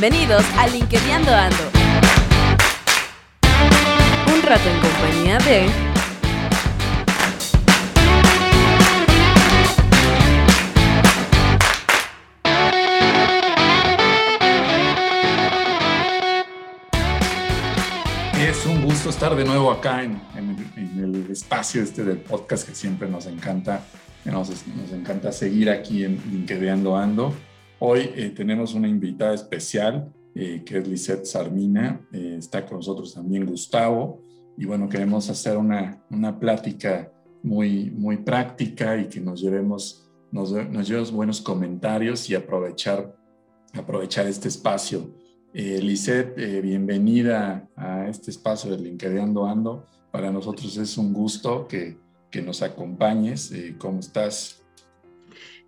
Bienvenidos a LinkedIn Ando. Un rato en compañía de Es un gusto estar de nuevo acá en, el espacio este del podcast que siempre nos encanta, nos, encanta seguir aquí en LinkedIn Ando. Hoy eh, tenemos una invitada especial eh, que es Lisette Sarmina, eh, está con nosotros también Gustavo y bueno, queremos hacer una, una plática muy, muy práctica y que nos llevemos, nos, nos buenos comentarios y aprovechar, aprovechar este espacio. Eh, bienvenida a este espacio de LinkedIn Ando. Para nosotros es un gusto que, que nos acompañes. ¿Cómo estás?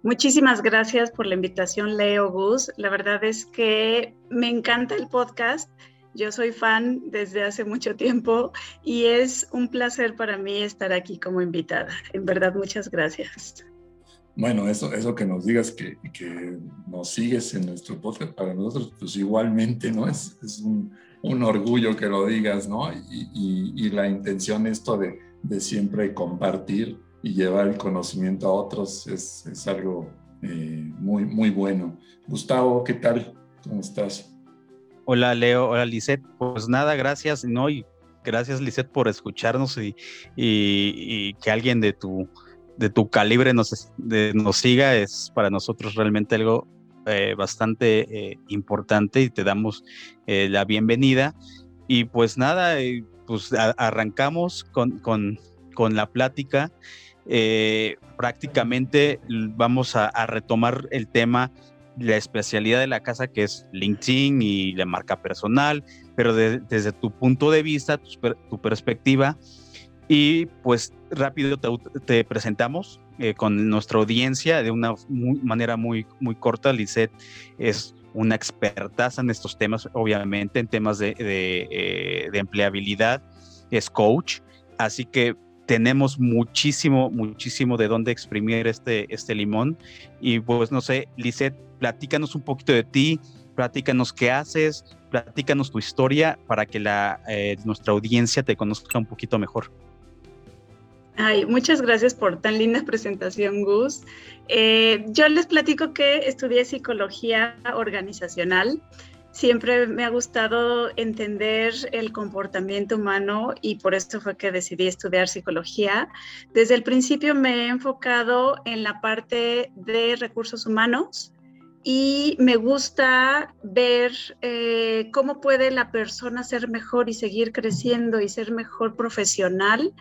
Muchísimas gracias por la invitación, Leo Gus. La verdad es que me encanta el podcast. Yo soy fan desde hace mucho tiempo y es un placer para mí estar aquí como invitada. En verdad, muchas gracias. Bueno, eso, eso que nos digas que, que nos sigues en nuestro podcast, para nosotros, pues igualmente, ¿no? Es, es un, orgullo que lo digas, ¿no? Y, y, y la intención esto de, de siempre compartir y llevar el conocimiento a otros es, es algo eh, muy, muy bueno. Gustavo, ¿qué tal? ¿Cómo estás? Hola Leo, hola Lisette. Pues nada, gracias, ¿no? Y gracias Lisette por escucharnos y, y, que alguien de tu, de tu calibre nos, nos siga es para nosotros realmente algo eh, bastante eh, importante y te damos la bienvenida. Y pues nada, pues arrancamos con, con, con la plática. Eh, prácticamente vamos a, retomar el tema, la especialidad de la casa que es LinkedIn y la marca personal, pero desde tu punto de vista, tu, perspectiva. Y pues rápido te, presentamos eh, con nuestra audiencia de una manera muy, muy corta. Lisette es una expertaza en estos temas, obviamente, en temas de, eh, empleabilidad, es coach. Así que tenemos muchísimo, muchísimo de dónde exprimir este, este limón. Y pues no sé, Lisette, platícanos un poquito de ti, platícanos qué haces, platícanos tu historia para que la, eh, nuestra audiencia te conozca un poquito mejor. Ay, muchas gracias por tan linda presentación, Gus. Eh, yo les platico que estudié psicología organizacional. Siempre me ha gustado entender el comportamiento humano y por esto fue que decidí estudiar psicología. Desde el principio me he enfocado en la parte de recursos humanos y me gusta ver eh, cómo puede la persona ser mejor y seguir creciendo y ser mejor profesional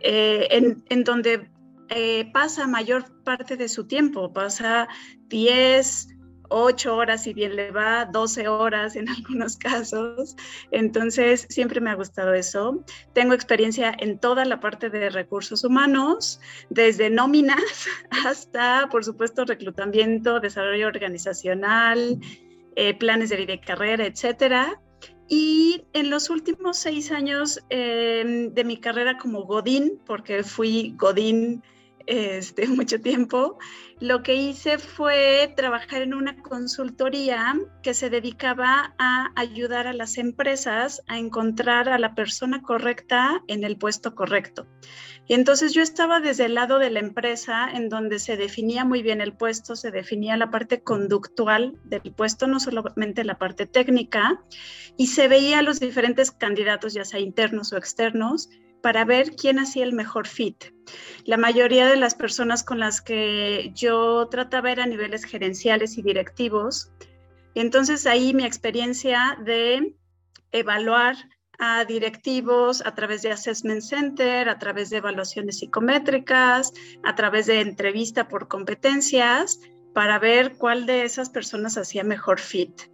eh, en, donde eh, pasa mayor parte de su tiempo, pasa 10, ocho horas si bien le va, 12 horas en algunos casos. Entonces, siempre me ha gustado eso. Tengo experiencia en toda la parte de recursos humanos, desde nóminas hasta, por supuesto, reclutamiento, desarrollo organizacional, eh, planes de vida y carrera, etcétera. Y en los últimos seis años em, de mi carrera como Godín, porque fui Godín este, mucho tiempo, lo que hice fue trabajar en una consultoría que se dedicaba a ayudar a las empresas a encontrar a la persona correcta en el puesto correcto. Y entonces yo estaba desde el lado de la empresa en donde se definía muy bien el puesto, se definía la parte conductual del puesto, no solamente la parte técnica, y se veía a los diferentes candidatos, ya sea internos o externos, para ver quién hacía el mejor fit. La mayoría de las personas con las que yo trataba era a niveles gerenciales y directivos. Entonces ahí mi experiencia de evaluar a directivos a través de Assessment Center, a través de evaluaciones psicométricas, a través de entrevista por competencias, para ver cuál de esas personas hacía mejor fit.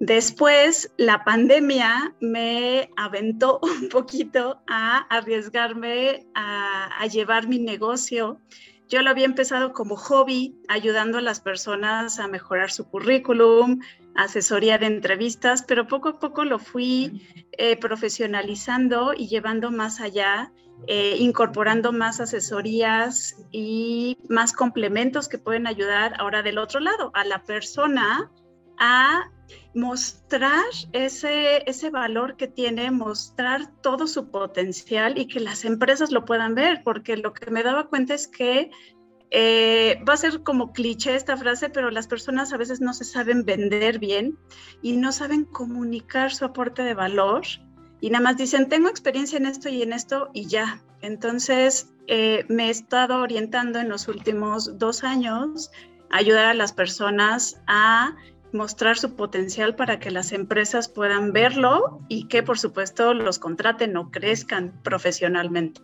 Después, la pandemia me aventó un poquito a arriesgarme a, llevar mi negocio. Yo lo había empezado como hobby, ayudando a las personas a mejorar su currículum, asesoría de entrevistas, pero poco a poco lo fui eh, profesionalizando y llevando más allá, eh, incorporando más asesorías y más complementos que pueden ayudar ahora del otro lado, a la persona a mostrar ese, ese valor que tiene, mostrar todo su potencial y que las empresas lo puedan ver, porque lo que me daba cuenta es que eh, va a ser como cliché esta frase, pero las personas a veces no se saben vender bien y no saben comunicar su aporte de valor y nada más dicen, tengo experiencia en esto y en esto y ya. Entonces, eh, me he estado orientando en los últimos dos años a ayudar a las personas a mostrar su potencial para que las empresas puedan verlo y que por supuesto los contraten o crezcan profesionalmente.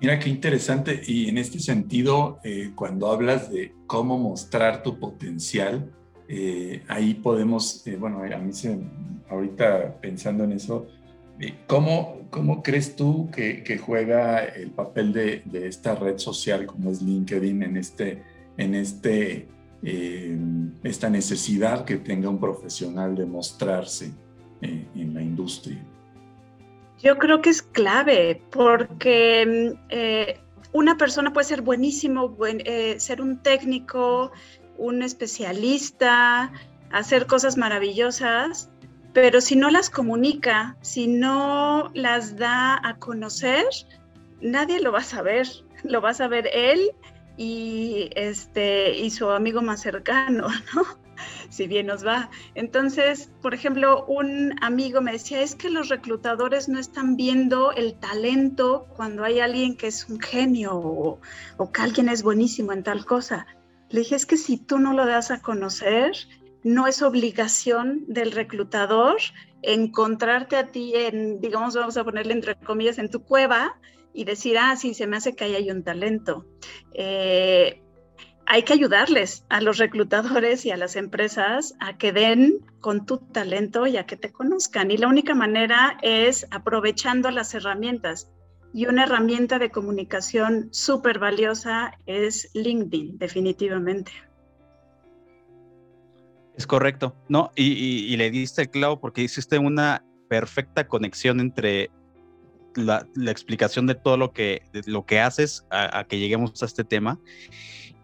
Mira qué interesante y en este sentido, eh, cuando hablas de cómo mostrar tu potencial, eh, ahí podemos, eh, bueno, a mí se, ahorita pensando en eso, ¿cómo, ¿cómo crees tú que, que juega el papel de, de, esta red social como es LinkedIn en este, en este esta necesidad que tenga un profesional de mostrarse eh, en la industria? Yo creo que es clave porque eh, una persona puede ser buenísimo, eh, ser un técnico, un especialista, hacer cosas maravillosas, pero si no las comunica, si no las da a conocer, nadie lo va a saber. Lo va a saber él y, este, y su amigo más cercano, ¿no? si bien nos va. Entonces, por ejemplo, un amigo me decía, es que los reclutadores no están viendo el talento cuando hay alguien que es un genio o, o, que alguien es buenísimo en tal cosa. Le dije, es que si tú no lo das a conocer, no es obligación del reclutador encontrarte a ti en, digamos, vamos a ponerle entre comillas, en tu cueva y decir, ah, sí, se me hace que ahí hay un talento. Eh, hay que ayudarles a los reclutadores y a las empresas a que den con tu talento y a que te conozcan. Y la única manera es aprovechando las herramientas. Y una herramienta de comunicación súper valiosa es LinkedIn, definitivamente. Es correcto, ¿no? Y, y, le diste el clavo porque hiciste una perfecta conexión entre la, explicación de todo lo que, lo que haces a, que lleguemos a este tema.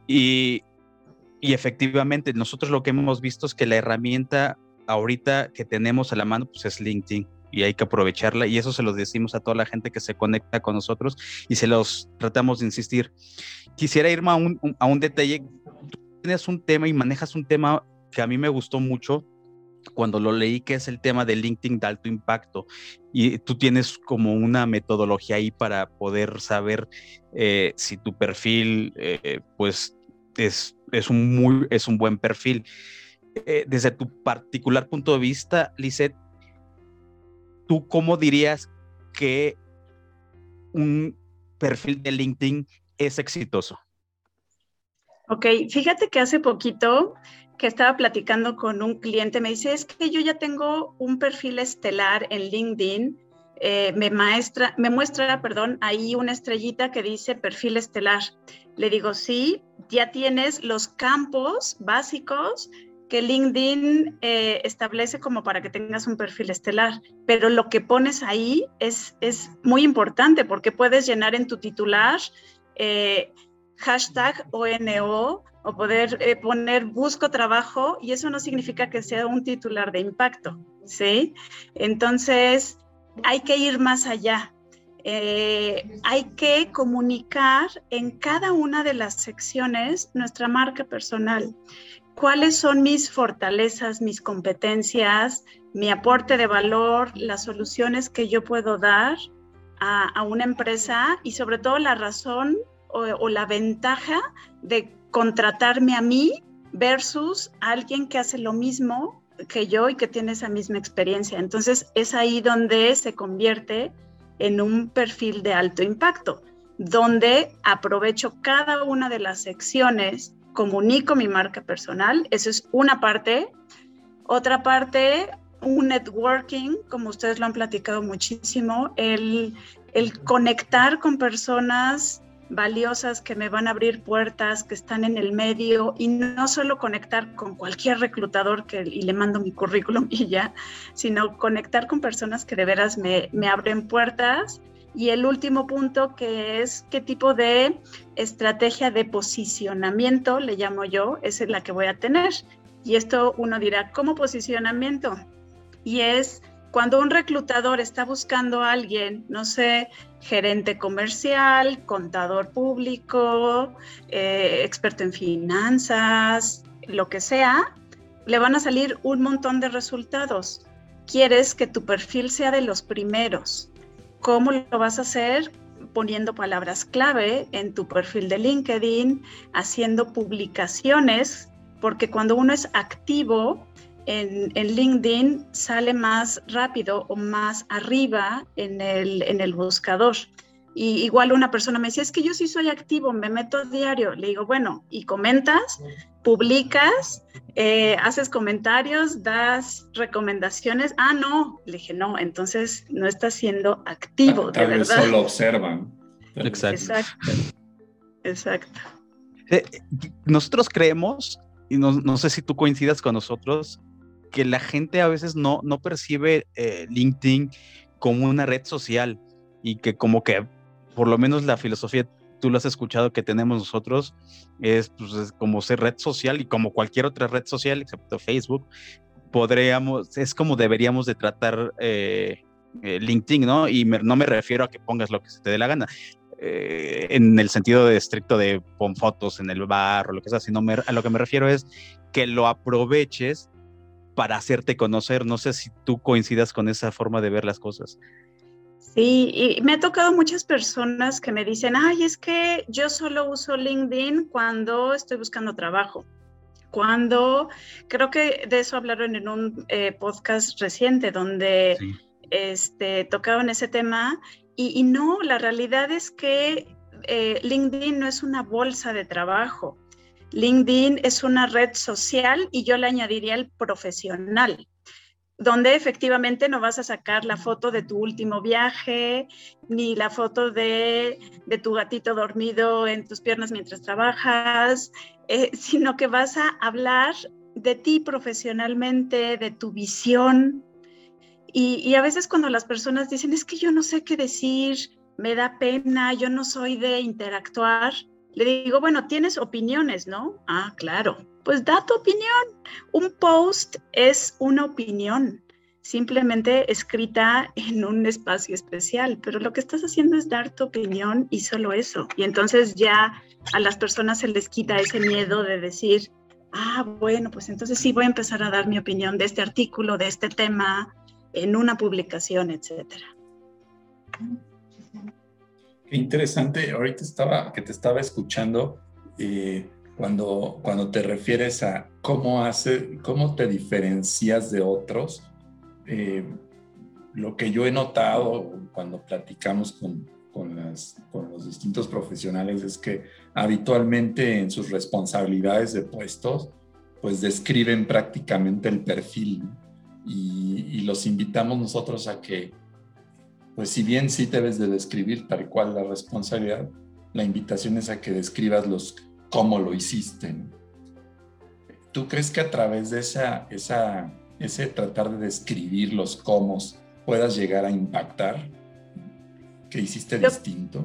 Y, y efectivamente, nosotros lo que hemos visto es que la herramienta ahorita que tenemos a la mano pues es LinkedIn y hay que aprovecharla y eso se lo decimos a toda la gente que se conecta con nosotros y se los tratamos de insistir. Quisiera irme a un, a un detalle. Tú tienes un tema y manejas un tema que a mí me gustó mucho cuando lo leí, que es el tema de LinkedIn de alto impacto. Y tú tienes como una metodología ahí para poder saber eh, si tu perfil, eh, pues, es, es, un muy, es un buen perfil. Eh, desde tu particular punto de vista, Lisette, ¿tú cómo dirías que un perfil de LinkedIn es exitoso? Ok, fíjate que hace poquito que estaba platicando con un cliente, me dice, es que yo ya tengo un perfil estelar en LinkedIn, eh, me, maestra, me muestra, perdón, ahí una estrellita que dice perfil estelar. Le digo, sí, ya tienes los campos básicos que LinkedIn eh, establece como para que tengas un perfil estelar, pero lo que pones ahí es, es muy importante porque puedes llenar en tu titular eh, hashtag ONO o poder eh, poner busco trabajo y eso no significa que sea un titular de impacto, ¿sí? Entonces, hay que ir más allá. Eh, hay que comunicar en cada una de las secciones nuestra marca personal. ¿Cuáles son mis fortalezas, mis competencias, mi aporte de valor, las soluciones que yo puedo dar a, una empresa y sobre todo la razón o la ventaja de contratarme a mí versus alguien que hace lo mismo que yo y que tiene esa misma experiencia. Entonces es ahí donde se convierte en un perfil de alto impacto, donde aprovecho cada una de las secciones, comunico mi marca personal, eso es una parte. Otra parte, un networking, como ustedes lo han platicado muchísimo, el, el conectar con personas valiosas que me van a abrir puertas, que están en el medio y no solo conectar con cualquier reclutador que, y le mando mi currículum y ya, sino conectar con personas que de veras me, me abren puertas. Y el último punto que es qué tipo de estrategia de posicionamiento, le llamo yo, es la que voy a tener. Y esto uno dirá, ¿cómo posicionamiento? Y es cuando un reclutador está buscando a alguien, no sé, gerente comercial, contador público, eh, experto en finanzas, lo que sea, le van a salir un montón de resultados. Quieres que tu perfil sea de los primeros. ¿Cómo lo vas a hacer? Poniendo palabras clave en tu perfil de LinkedIn, haciendo publicaciones, porque cuando uno es activo, en, LinkedIn sale más rápido o más arriba en el, en el buscador. Y igual una persona me decía, es que yo sí soy activo, me meto a diario. Le digo, bueno, ¿y comentas? ¿Publicas? Eh, ¿Haces comentarios? ¿Das recomendaciones? Ah, no. Le dije, no, entonces no estás siendo activo, Tal de vez verdad. solo observan. Exacto. Exacto. Exacto. Eh, nosotros creemos, y no, no sé si tú coincidas con nosotros, que la gente a veces no, no percibe eh, LinkedIn como una red social y que como que por lo menos la filosofía, tú lo has escuchado que tenemos nosotros, es, pues, es como ser red social y como cualquier otra red social, excepto Facebook, podríamos, es como deberíamos de tratar eh, eh, LinkedIn, ¿no? Y no me refiero a que pongas lo que se te dé la gana, en el sentido de estricto de pon fotos en el bar o lo que sea, sino me, a lo que me refiero es que lo aproveches para hacerte conocer. No sé si tú coincidas con esa forma de ver las cosas. Sí, y me ha tocado muchas personas que me dicen, ay, es que yo solo uso LinkedIn cuando estoy buscando trabajo. Cuando, creo que de eso hablaron en un eh, podcast reciente donde sí. este, tocaban ese tema y, y, no, la realidad es que eh, LinkedIn no es una bolsa de trabajo. LinkedIn es una red social y yo le añadiría el profesional donde efectivamente no vas a sacar la foto de tu último viaje, ni la foto de, tu gatito dormido en tus piernas mientras trabajas, eh, sino que vas a hablar de ti profesionalmente, de tu visión. Y, a veces cuando las personas dicen, es que yo no sé qué decir, me da pena, yo no soy de interactuar, le digo, bueno, tienes opiniones, ¿no? Ah, claro. Pues da tu opinión. Un post es una opinión, simplemente escrita en un espacio especial, pero lo que estás haciendo es dar tu opinión y solo eso. Y entonces ya a las personas se les quita ese miedo de decir, ah, bueno, pues entonces sí voy a empezar a dar mi opinión de este artículo, de este tema, en una publicación, etcétera. Interesante, ahorita estaba, que te estaba escuchando, eh, cuando, cuando te refieres a cómo, hace, cómo te diferencias de otros, eh, lo que yo he notado cuando platicamos con, con, las, con, los distintos profesionales es que habitualmente en sus responsabilidades de puestos, pues describen prácticamente el perfil y, y los invitamos nosotros a que pues si bien sí debes de describir tal cual la responsabilidad, la invitación es a que describas los cómo lo hiciste. ¿no? ¿Tú crees que a través de esa, esa, ese tratar de describir los cómo puedas llegar a impactar? ¿Que hiciste yo, distinto?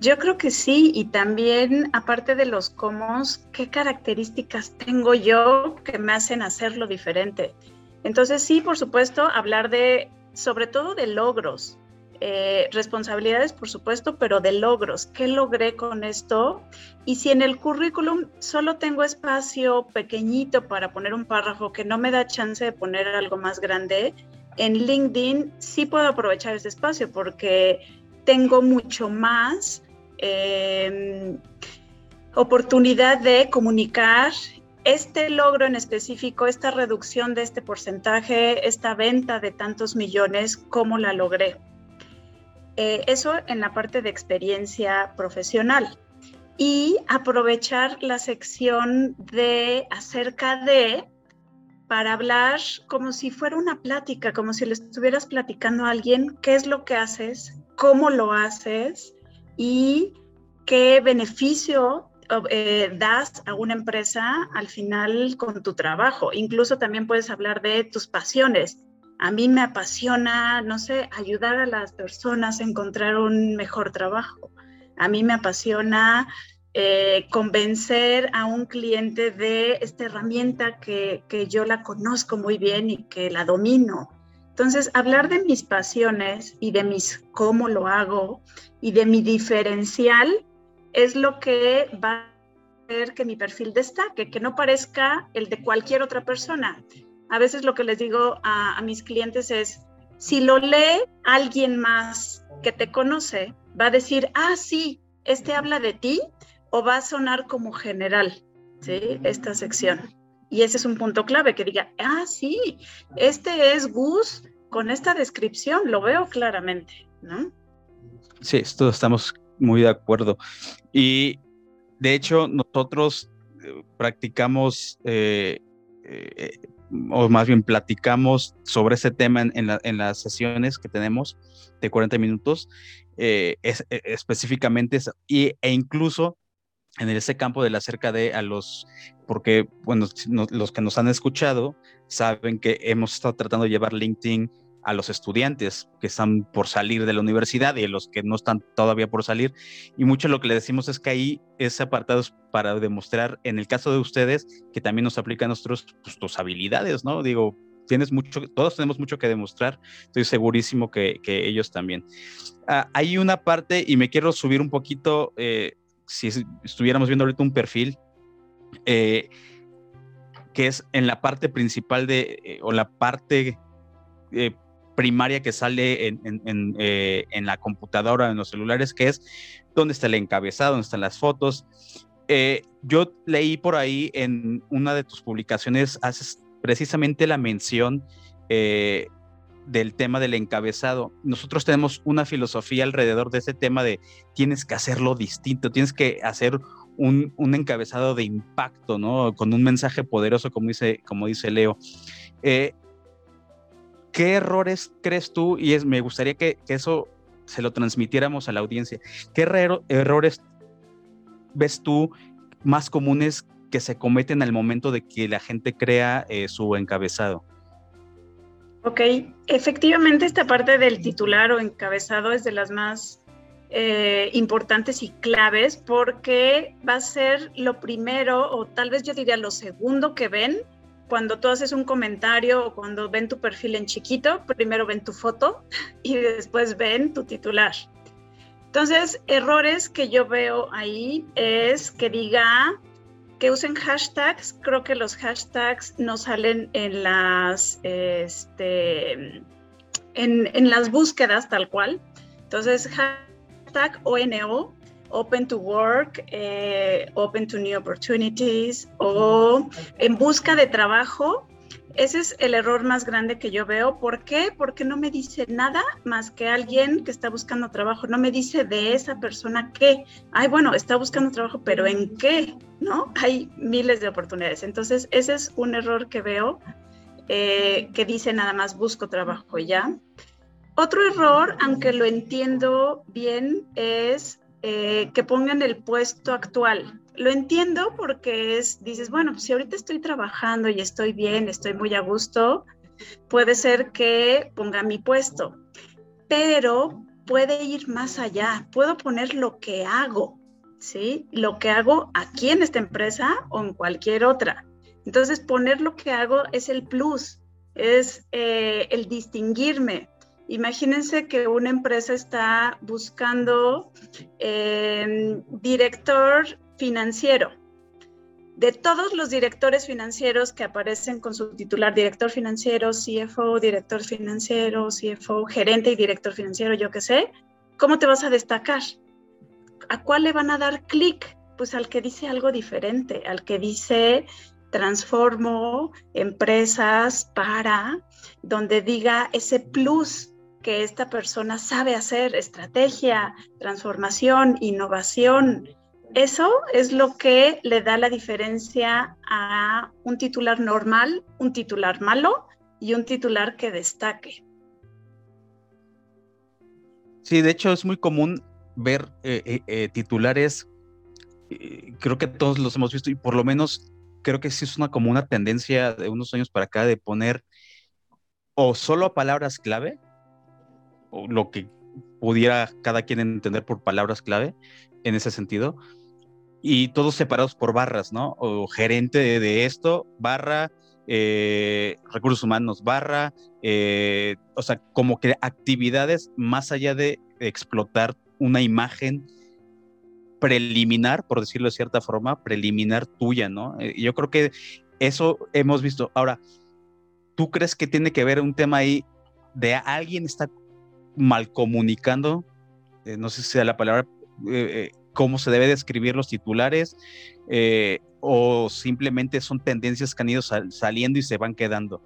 Yo creo que sí, y también aparte de los cómo, ¿qué características tengo yo que me hacen hacerlo diferente? Entonces sí, por supuesto, hablar de, sobre todo de logros, eh, responsabilidades, por supuesto, pero de logros. ¿Qué logré con esto? Y si en el currículum solo tengo espacio pequeñito para poner un párrafo que no me da chance de poner algo más grande, en LinkedIn sí puedo aprovechar ese espacio porque tengo mucho más eh, oportunidad de comunicar este logro en específico, esta reducción de este porcentaje, esta venta de tantos millones, ¿cómo la logré? Eh, eso en la parte de experiencia profesional. Y aprovechar la sección de acerca de para hablar como si fuera una plática, como si le estuvieras platicando a alguien qué es lo que haces, cómo lo haces y qué beneficio eh, das a una empresa al final con tu trabajo. Incluso también puedes hablar de tus pasiones, a mí me apasiona, no sé, ayudar a las personas a encontrar un mejor trabajo. A mí me apasiona eh, convencer a un cliente de esta herramienta que, que yo la conozco muy bien y que la domino. Entonces, hablar de mis pasiones y de mis cómo lo hago y de mi diferencial es lo que va a hacer que mi perfil destaque, que no parezca el de cualquier otra persona. A veces lo que les digo a, mis clientes es, si lo lee alguien más que te conoce, va a decir, ah, sí, este habla de ti, o va a sonar como general, ¿sí? Esta sección. Y ese es un punto clave, que diga, ah, sí, este es Gus con esta descripción, lo veo claramente, ¿no? Sí, esto estamos muy de acuerdo. Y de hecho, nosotros eh, practicamos, eh, eh, o más bien platicamos sobre ese tema en, las sesiones que tenemos de 40 minutos, es, específicamente, y, e incluso en ese campo de la cerca de a los, porque, bueno, los que nos han escuchado saben que hemos estado tratando de llevar LinkedIn a los estudiantes que están por salir de la universidad y a los que no están todavía por salir. Y mucho lo que le decimos es que ahí ese apartado es para demostrar, en el caso de ustedes, que también nos aplica a nosotros pues, tus habilidades, ¿no? Digo, tienes mucho, todos tenemos mucho que demostrar, estoy segurísimo que, que ellos también. Ah, hay una parte, y me quiero subir un poquito, eh, si estuviéramos viendo ahorita un perfil, eh, que es en la parte principal de, eh, o la parte eh, primaria que sale en, la computadora, en los celulares, que es dónde está el encabezado, dónde están las fotos. yo leí por ahí en una de tus publicaciones, haces precisamente la mención del tema del encabezado. Nosotros tenemos una filosofía alrededor de ese tema de tienes que hacerlo distinto, tienes que hacer un, encabezado de impacto, ¿no? Con un mensaje poderoso, como dice, como dice Leo. Eh, ¿Qué errores crees tú? Y es, me gustaría que, eso se lo transmitiéramos a la audiencia. ¿Qué errores ves tú más comunes que se cometen al momento de que la gente crea eh, su encabezado? Ok, efectivamente esta parte del titular o encabezado es de las más eh, importantes y claves porque va a ser lo primero o tal vez yo diría lo segundo que ven cuando tú haces un comentario o cuando ven tu perfil en chiquito, primero ven tu foto y después ven tu titular. Entonces, errores que yo veo ahí es que diga que usen hashtags. Creo que los hashtags no salen en las, este, en, las búsquedas tal cual. Entonces, hashtag ONO, Open to Work, eh, Open to New Opportunities o en busca de trabajo ese es el error más grande que yo veo. ¿Por qué? Porque no me dice nada más que alguien que está buscando trabajo. No me dice de esa persona qué. Ay, bueno, está buscando trabajo, pero ¿en qué? ¿No? Hay miles de oportunidades. Entonces, ese es un error que veo eh, que dice nada más busco trabajo ya. Otro error, aunque lo entiendo bien, es eh, que pongan el puesto actual lo entiendo porque es, dices, bueno, si ahorita estoy trabajando y estoy bien, estoy muy a gusto, puede ser que ponga mi puesto, pero puede ir más allá, puedo poner lo que hago, ¿sí? Lo que hago aquí en esta empresa o en cualquier otra. Entonces, poner lo que hago es el plus, es eh, el distinguirme. Imagínense que una empresa está buscando eh, director financiero. De todos los directores financieros que aparecen con su titular, director financiero, CFO, director financiero, CFO, gerente y director financiero, yo qué sé, ¿cómo te vas a destacar? ¿A cuál le van a dar clic? Pues al que dice algo diferente, al que dice transformo empresas para, donde diga ese plus que esta persona sabe hacer, estrategia, transformación, innovación, eso es lo que le da la diferencia a un titular normal, un titular malo y un titular que destaque. Sí, de hecho es muy común ver eh, eh, eh, titulares, creo que todos los hemos visto y por lo menos creo que sí es una como una tendencia de unos años para acá de poner o solo palabras clave, lo que pudiera cada quien entender por palabras clave en ese sentido, y todos separados por barras, ¿no? O gerente de, esto, barra, eh, recursos humanos, barra, eh, o sea, como que actividades más allá de explotar una imagen preliminar, por decirlo de cierta forma, preliminar tuya, ¿no? Eh, yo creo que eso hemos visto. Ahora, ¿tú crees que tiene que ver un tema ahí de alguien está mal comunicando? no sé si sea la palabra, cómo se debe describir los titulares eh, o simplemente son tendencias que han ido saliendo y se van quedando?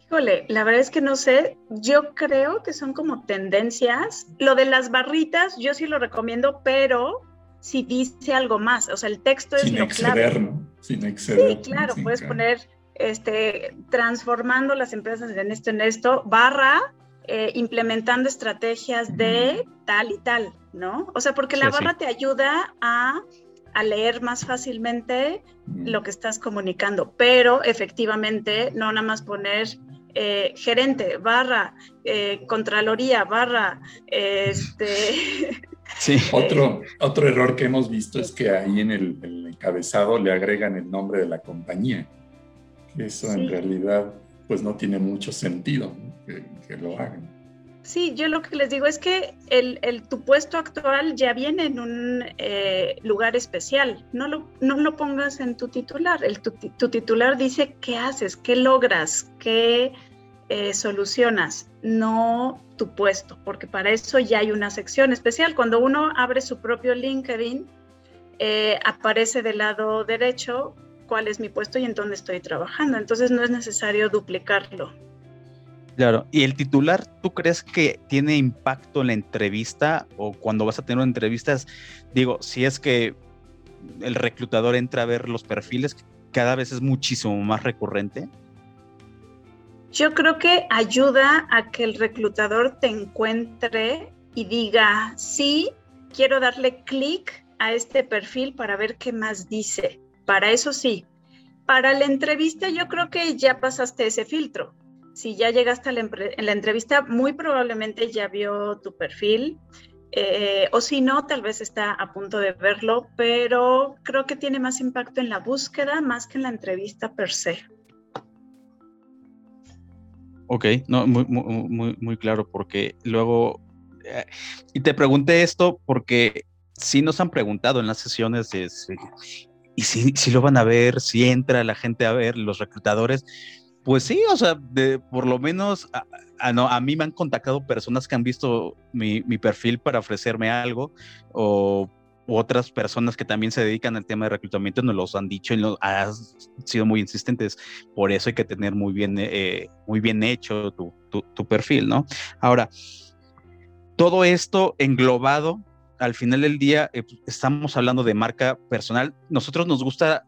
Híjole, la verdad es que no sé, yo creo que son como tendencias. Lo de las barritas, yo sí lo recomiendo, pero si dice algo más, o sea, el texto es lo exceder, ¿no? Sin exceder. Sí, claro, puedes poner este, transformando las empresas en esto, en esto, barra, eh, implementando estrategias de tal y tal, ¿no? O sea, porque la barra te ayuda a, leer más fácilmente lo que estás comunicando, pero efectivamente no nada más poner eh, gerente, barra, eh, contraloría, barra, este... Sí. Otro, otro error que hemos visto es que ahí en el, encabezado le agregan el nombre de la compañía. Eso en realidad pues no tiene mucho sentido que, lo hagan. Sí, yo lo que les digo es que el, tu puesto actual ya viene en un eh, lugar especial. No lo, no lo pongas en tu titular. El, tu, titular dice qué haces, qué logras, qué eh, solucionas, no tu puesto, porque para eso ya hay una sección especial. Cuando uno abre su propio LinkedIn, eh, aparece del lado derecho cuál es mi puesto y en dónde estoy trabajando. Entonces no es necesario duplicarlo. Claro, ¿y el titular tú crees que tiene impacto en la entrevista o cuando vas a tener entrevistas? Digo, si es que el reclutador entra a ver los perfiles, cada vez es muchísimo más recurrente. Yo creo que ayuda a que el reclutador te encuentre y diga, sí, quiero darle clic a este perfil para ver qué más dice. Para eso sí. Para la entrevista yo creo que ya pasaste ese filtro. Si ya llegaste a la, en la entrevista, muy probablemente ya vio tu perfil. Eh, o si no, tal vez está a punto de verlo, pero creo que tiene más impacto en la búsqueda más que en la entrevista per se. Ok, muy claro, porque luego, eh, y te pregunté esto porque sí nos han preguntado en las sesiones de, y si, si lo van a ver, si entra la gente a ver, los reclutadores, pues sí, o sea, de, por lo menos a, no, a mí me han contactado personas que han visto mi, mi perfil para ofrecerme algo o otras personas que también se dedican al tema de reclutamiento nos los han dicho y nos han sido muy insistentes. Por eso hay que tener muy bien, eh, muy bien hecho tu, tu, tu, perfil, ¿no? Ahora, todo esto englobado al final del día eh, pues, estamos hablando de marca personal. Nosotros nos gusta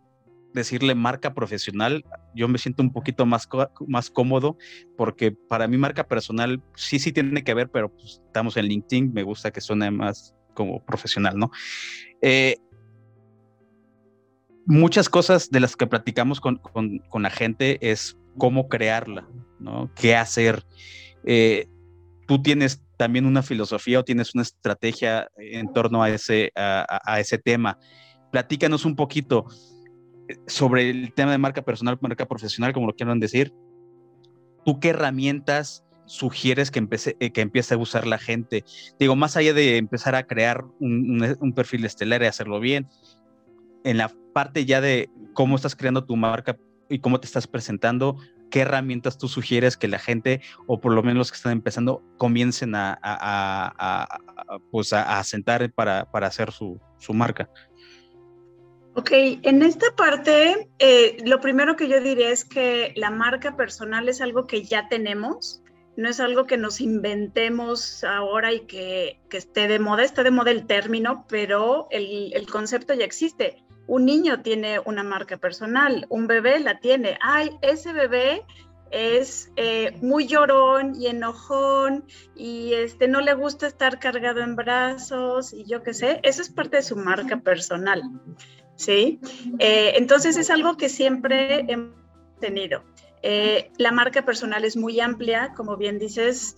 decirle marca profesional. Yo me siento un poquito más, más cómodo porque para mí marca personal sí, sí tiene que ver, pero pues, estamos en LinkedIn, me gusta que suene más como profesional, ¿no? Eh, muchas cosas de las que platicamos con, con, la gente es cómo crearla, ¿no? ¿Qué hacer? Eh, tú tienes también una filosofía o tienes una estrategia en torno a ese, a, ese tema. Platícanos un poquito eh, sobre el tema de marca personal, marca profesional, como lo quieran decir. ¿Tú qué herramientas sugieres que, eh, que empiece a usar la gente? Digo, más allá de empezar a crear un, un perfil estelar y hacerlo bien, en la parte ya de cómo estás creando tu marca y cómo te estás presentando, ¿qué herramientas tú sugieres que la gente, o por lo menos los que están empezando, comiencen a, a, pues a, sentar para, hacer su, marca? Ok, en esta parte, eh, lo primero que yo diría es que la marca personal es algo que ya tenemos, no es algo que nos inventemos ahora y que, esté de moda, está de moda el término, pero el, el concepto ya existe un niño tiene una marca personal, un bebé la tiene. Ay, ese bebé es eh, muy llorón y enojón y este, no le gusta estar cargado en brazos y yo qué sé, eso es parte de su marca personal, ¿sí? Eh, entonces es algo que siempre hemos tenido. Eh, la marca personal es muy amplia, como bien dices,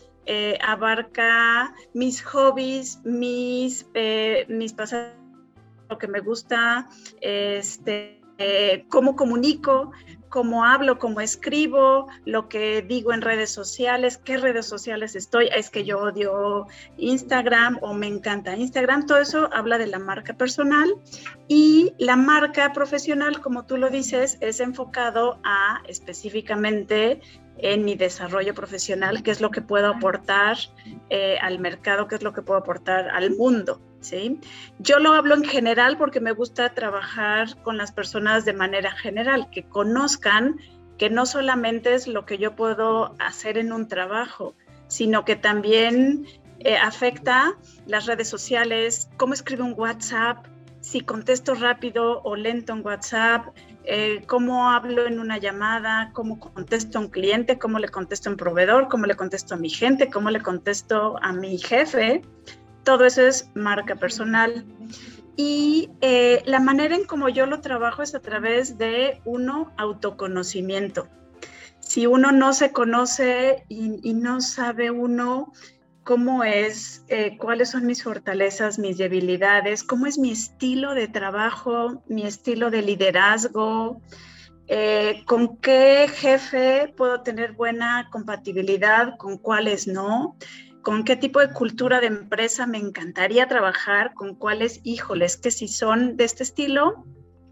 abarca mis hobbies, mis, mis lo que me gusta, este, eh, cómo comunico, cómo hablo, cómo escribo, lo que digo en redes sociales, qué redes sociales estoy, es que yo odio Instagram o me encanta Instagram, todo eso habla de la marca personal y la marca profesional, como tú lo dices, es enfocado a específicamente en mi desarrollo profesional, qué es lo que puedo aportar eh, al mercado, qué es lo que puedo aportar al mundo. Yo lo hablo en general porque me gusta trabajar con las personas de manera general, que conozcan que no solamente es lo que yo puedo hacer en un trabajo, sino que también eh, afecta las redes sociales, cómo escribo un WhatsApp, si contesto rápido o lento en WhatsApp, eh, cómo hablo en una llamada, cómo contesto a un cliente, cómo le contesto a un proveedor, cómo le contesto a mi gente, cómo le contesto a mi jefe. Todo eso es marca personal. Y eh, la manera en cómo yo lo trabajo es a través de uno, autoconocimiento. Si uno no se conoce y, no sabe uno cómo es, eh, cuáles son mis fortalezas, mis debilidades, cómo es mi estilo de trabajo, mi estilo de liderazgo, eh, con qué jefe puedo tener buena compatibilidad, con cuáles no con qué tipo de cultura de empresa me encantaría trabajar, con cuáles, híjoles, que si son de este estilo,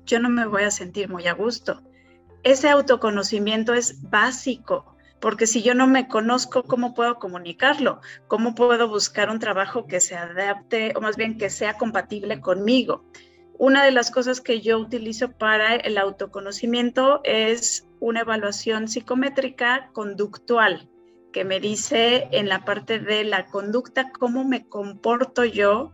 yo no me voy a sentir muy a gusto. Ese autoconocimiento es básico, porque si yo no me conozco, ¿cómo puedo comunicarlo? ¿Cómo puedo buscar un trabajo que se adapte o más bien que sea compatible conmigo? Una de las cosas que yo utilizo para el autoconocimiento es una evaluación psicométrica conductual que me dice en la parte de la conducta cómo me comporto yo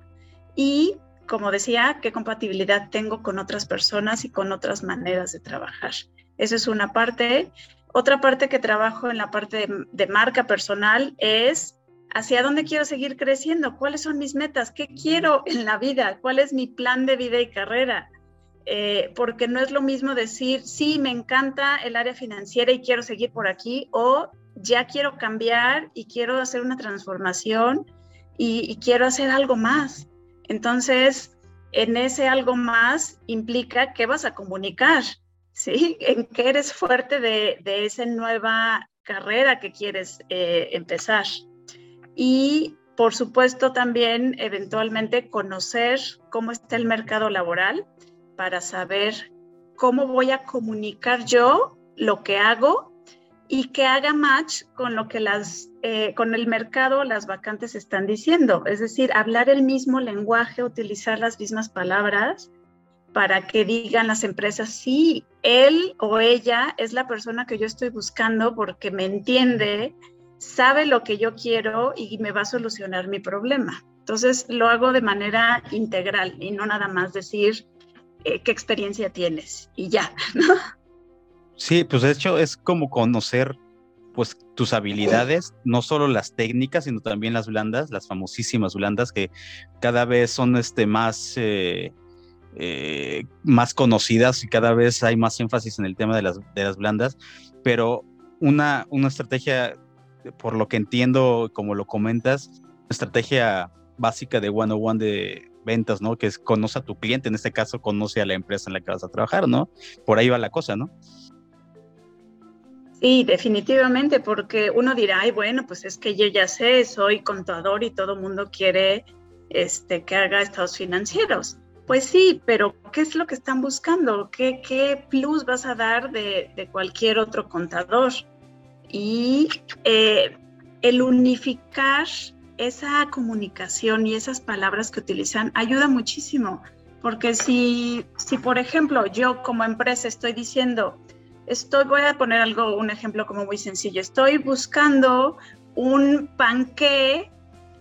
y, como decía, qué compatibilidad tengo con otras personas y con otras maneras de trabajar. Esa es una parte. Otra parte que trabajo en la parte de, marca personal es hacia dónde quiero seguir creciendo, cuáles son mis metas, qué quiero en la vida, cuál es mi plan de vida y carrera. Eh, porque no es lo mismo decir, sí, me encanta el área financiera y quiero seguir por aquí, o ya quiero cambiar y quiero hacer una transformación y, quiero hacer algo más. Entonces, en ese algo más implica que vas a comunicar, ¿sí? En qué eres fuerte de, esa nueva carrera que quieres eh, empezar. Y, por supuesto, también eventualmente conocer cómo está el mercado laboral para saber cómo voy a comunicar yo lo que hago y que haga match con lo que las, eh, con el mercado las vacantes están diciendo. Es decir, hablar el mismo lenguaje, utilizar las mismas palabras para que digan las empresas, sí, él o ella es la persona que yo estoy buscando porque me entiende, sabe lo que yo quiero y me va a solucionar mi problema. Entonces lo hago de manera integral y no nada más decir eh, qué experiencia tienes y ya, ¿no? Sí, pues de hecho es como conocer pues tus habilidades, no solo las técnicas, sino también las blandas, las famosísimas blandas que cada vez son este, más, eh, eh, más conocidas y cada vez hay más énfasis en el tema de las, de las blandas, pero una, una estrategia, por lo que entiendo, como lo comentas, estrategia básica de one on one de ventas, ¿no? Que es conoce a tu cliente, en este caso conoce a la empresa en la que vas a trabajar, ¿no? Por ahí va la cosa, ¿no? Sí, definitivamente, porque uno dirá, bueno, pues es que yo ya sé, soy contador y todo el mundo quiere este, que haga estados financieros. Pues sí, pero ¿qué es lo que están buscando? ¿Qué, qué plus vas a dar de, de cualquier otro contador? Y eh, el unificar esa comunicación y esas palabras que utilizan ayuda muchísimo, porque si, si por ejemplo yo como empresa estoy diciendo, estoy, voy a poner algo, un ejemplo como muy sencillo. Estoy buscando un panque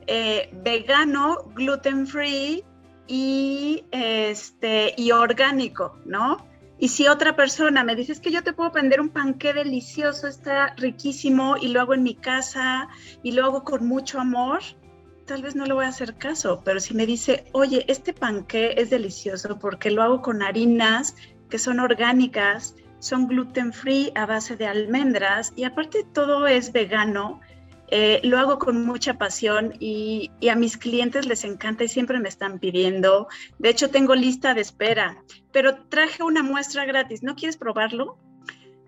eh, vegano, gluten free y, este, y orgánico, ¿no? Y si otra persona me dice, es que yo te puedo vender un panque delicioso, está riquísimo y lo hago en mi casa y lo hago con mucho amor, tal vez no le voy a hacer caso, pero si me dice, oye, este panque es delicioso porque lo hago con harinas que son orgánicas, son gluten free a base de almendras y aparte todo es vegano. Eh, lo hago con mucha pasión y, a mis clientes les encanta y siempre me están pidiendo. De hecho, tengo lista de espera, pero traje una muestra gratis. ¿No quieres probarlo?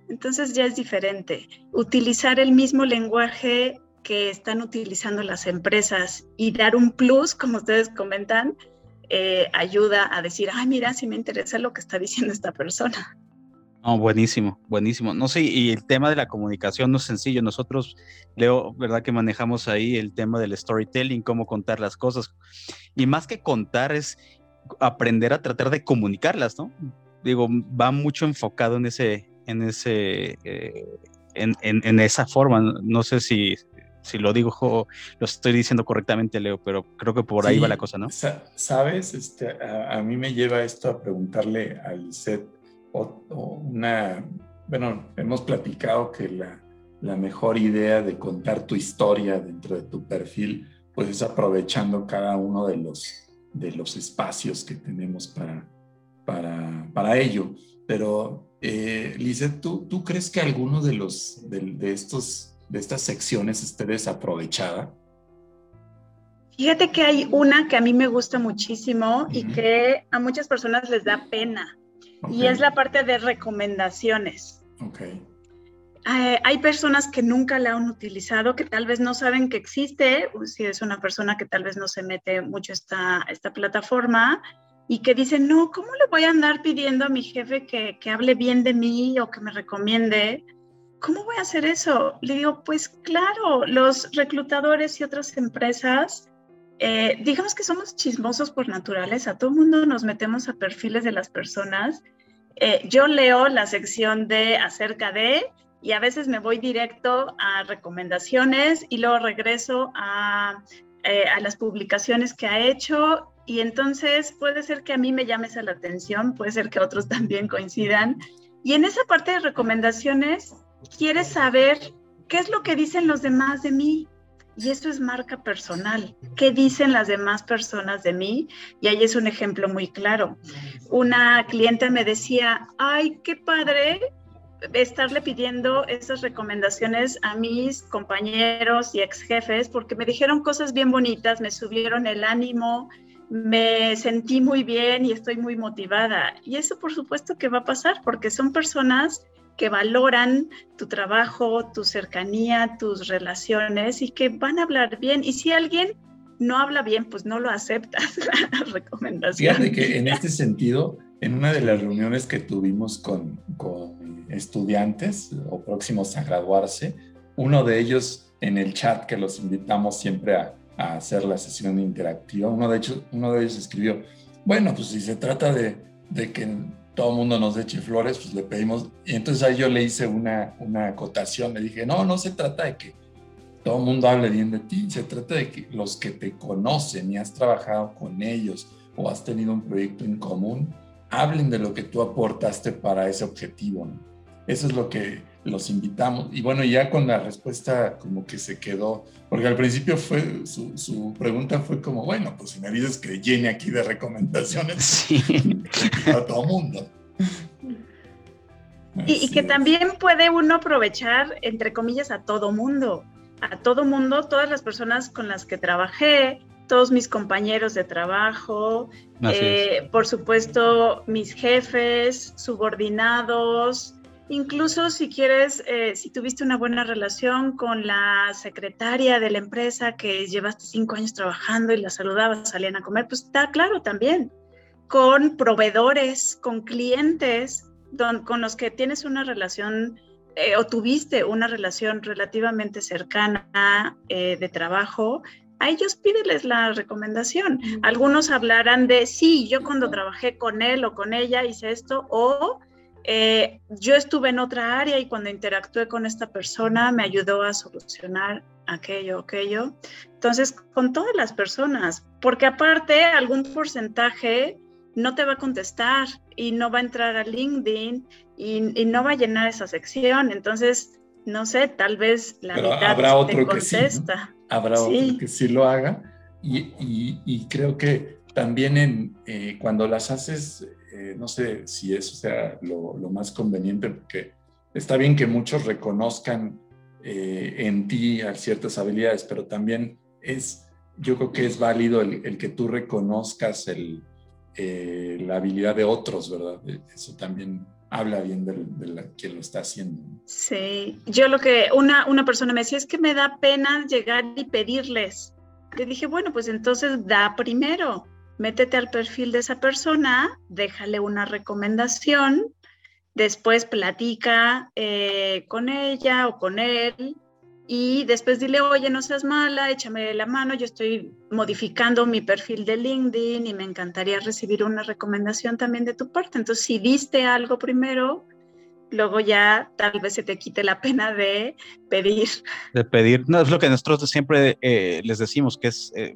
Entonces ya es diferente. Utilizar el mismo lenguaje que están utilizando las empresas y dar un plus, como ustedes comentan, eh, ayuda a decir, ay, mira, si me interesa lo que está diciendo esta persona. No, buenísimo, buenísimo. No sé, y el tema de la comunicación no es sencillo. Nosotros, Leo, ¿verdad que manejamos ahí el tema del storytelling, cómo contar las cosas? Y más que contar es aprender a tratar de comunicarlas, ¿no? Digo, va mucho enfocado en ese, en ese, eh, en, en, esa forma. No sé si, si lo digo, lo estoy diciendo correctamente, Leo, pero creo que por ahí va la cosa, ¿no? Sabes, este, a, mí me lleva esto a preguntarle a Lisette o, una, bueno, hemos platicado que la, la, mejor idea de contar tu historia dentro de tu perfil, pues es aprovechando cada uno de los, de los espacios que tenemos para, para, para ello. Pero, eh, Lisette, ¿tú, ¿tú crees que alguno de, los, de, de estos de estas secciones esté desaprovechada? Fíjate que hay una que a mí me gusta muchísimo y que a muchas personas les da pena. Y es la parte de recomendaciones. Okay. Eh, hay personas que nunca la han utilizado, que tal vez no saben que existe, si es una persona que tal vez no se mete mucho esta, esta plataforma y que dicen, no, ¿cómo le voy a andar pidiendo a mi jefe que, que hable bien de mí o que me recomiende? ¿cómo voy a hacer eso? Le digo, pues claro, los reclutadores y otras empresas, eh, digamos que somos chismosos por naturaleza, todo el mundo nos metemos a perfiles de las personas. Eh, yo leo la sección de acerca de y a veces me voy directo a recomendaciones y luego regreso a, eh, a las publicaciones que ha hecho y entonces puede ser que a mí me llames a la atención, puede ser que otros también coincidan. Y en esa parte de recomendaciones, quieres saber qué es lo que dicen los demás de mí. Y eso es marca personal. ¿Qué dicen las demás personas de mí? Y ahí es un ejemplo muy claro. Una cliente me decía, ay, qué padre estarle pidiendo esas recomendaciones a mis compañeros y ex jefes porque me dijeron cosas bien bonitas, me subieron el ánimo, me sentí muy bien y estoy muy motivada. Y eso por supuesto que va a pasar porque son personas que valoran tu trabajo, tu cercanía, tus relaciones y que van a hablar bien. Y si alguien no habla bien, pues no lo aceptas, la recomendación. Fíjate que en este sentido, en una de las reuniones que tuvimos con, estudiantes o próximos a graduarse, uno de ellos en el chat que los invitamos siempre a, hacer la sesión interactiva, uno de, hecho, uno de ellos escribió, bueno, pues si se trata de, de que todo el mundo nos eche flores, pues le pedimos. Y entonces ahí yo le hice una, una acotación, le dije, no, no se trata de que todo el mundo hable bien de ti, se trata de que los que te conocen y has trabajado con ellos o has tenido un proyecto en común, hablen de lo que tú aportaste para ese objetivo. Eso es lo que los invitamos. Y bueno, ya con la respuesta como que se quedó, porque al principio fue, su, su pregunta fue como, bueno, pues si me dices que llene aquí de recomendaciones, sí. a todo mundo. Y, y, que también puede uno aprovechar, entre comillas, a todo mundo. A todo mundo, todas las personas con las que trabajé, todos mis compañeros de trabajo, eh, por supuesto, mis jefes, subordinados, Incluso si quieres, eh, si tuviste una buena relación con la secretaria de la empresa que llevaste cinco años trabajando y la saludabas, salían a comer, pues está claro también. Con proveedores, con clientes con los que tienes una relación eh, o tuviste una relación relativamente cercana eh, de trabajo, a ellos pídeles la recomendación. Algunos hablarán de, sí, yo cuando trabajé con él o con ella hice esto, o eh, yo estuve en otra área y cuando interactué con esta persona me ayudó a solucionar aquello, aquello. Entonces, con todas las personas, porque aparte algún porcentaje no te va a contestar y no va a entrar a LinkedIn y, no va a llenar esa sección. Entonces, no sé, tal vez la mitad habrá otro contesta. Que sí, Habrá otro que sí lo haga. Y, creo que también en, eh, cuando las haces eh, no sé si eso sea lo, más conveniente, porque está bien que muchos reconozcan eh, en ti ciertas habilidades, pero también es, yo creo que es válido el, que tú reconozcas eh, la habilidad de otros, ¿verdad? Eso también habla bien de, quien lo está haciendo. Sí, yo lo que una, una persona me decía es que me da pena llegar y pedirles. Le dije, bueno, pues entonces da primero, métete al perfil de esa persona, déjale una recomendación después platica eh, con ella o con él y después dile, oye, no seas mala, échame la mano, yo estoy modificando mi perfil de LinkedIn y me encantaría recibir una recomendación también de tu parte. Entonces, si diste algo primero, luego ya tal vez se te quite la pena de pedir. De pedir, no, es lo que nosotros siempre eh, les decimos, que es, eh,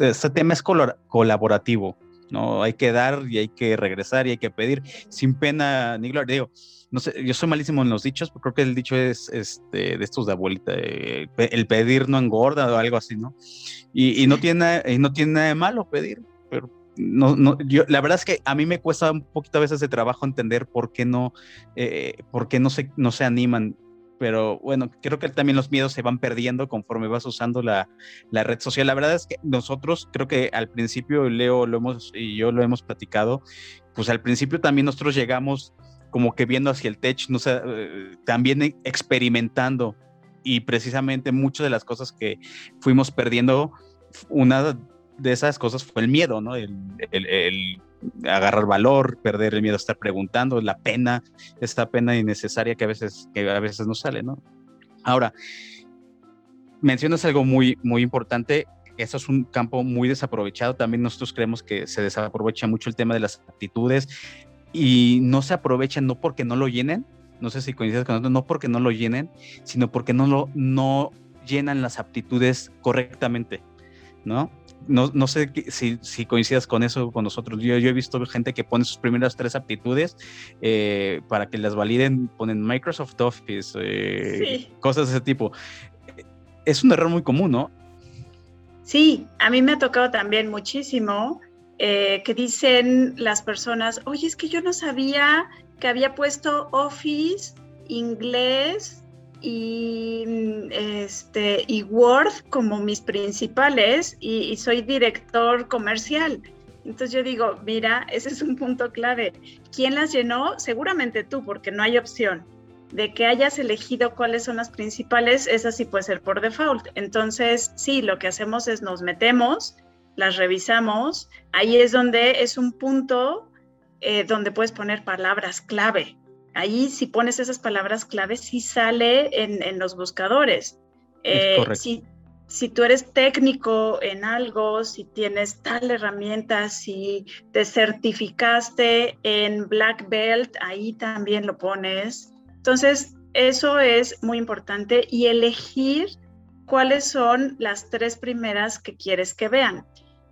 este tema es colaborativo. ¿no? Hay que dar y hay que regresar y hay que pedir sin pena ni gloria. Digo, no sé, yo soy malísimo en los dichos, pero creo que el dicho es este, de estos de abuelita, eh, el pedir no engorda o algo así, ¿no? Y, no, tiene, y no tiene nada de malo pedir, pero no, no, yo, la verdad es que a mí me cuesta un poquito a veces de trabajo entender por qué no, eh, por qué no se, no se animan pero bueno, creo que también los miedos se van perdiendo conforme vas usando la, red social. La verdad es que nosotros, creo que al principio, Leo lo hemos y yo lo hemos platicado, pues al principio también nosotros llegamos como que viendo hacia el tech, no sé, eh, también experimentando y precisamente muchas de las cosas que fuimos perdiendo, una de esas cosas fue el miedo, ¿no? el agarrar valor, perder el miedo a estar preguntando, la pena, esta pena innecesaria que a veces, que a veces no sale, ¿no? Ahora, mencionas algo muy, muy importante. Eso es un campo muy desaprovechado. También nosotros creemos que se desaprovecha mucho el tema de las actitudes y no se aprovechan no porque no lo llenen, no sé si coincides con nosotros, no porque no lo llenen, sino porque no lo no llenan las aptitudes correctamente, ¿no? No, no sé si, si, coincidas con eso con nosotros. Yo, yo, he visto gente que pone sus primeras tres aptitudes eh, para que las validen, ponen Microsoft Office, eh, cosas de ese tipo. Es un error muy común, ¿no? Sí, a mí me ha tocado también muchísimo eh, que dicen las personas, oye, es que yo no sabía que había puesto Office, inglés y, este, y Word como mis principales y, soy director comercial. Entonces yo digo, mira, ese es un punto clave. ¿Quién las llenó? Seguramente tú, porque no hay opción. De que hayas elegido cuáles son las principales, esa sí puede ser por default. Entonces, sí, lo que hacemos es nos metemos, las revisamos. Ahí es donde es un punto eh, donde puedes poner palabras clave ahí si pones esas palabras claves, sí sale en, los buscadores. Eh, si, si, tú eres técnico en algo, si tienes tal herramienta, si te certificaste en Black Belt, ahí también lo pones. Entonces, eso es muy importante y elegir cuáles son las tres primeras que quieres que vean.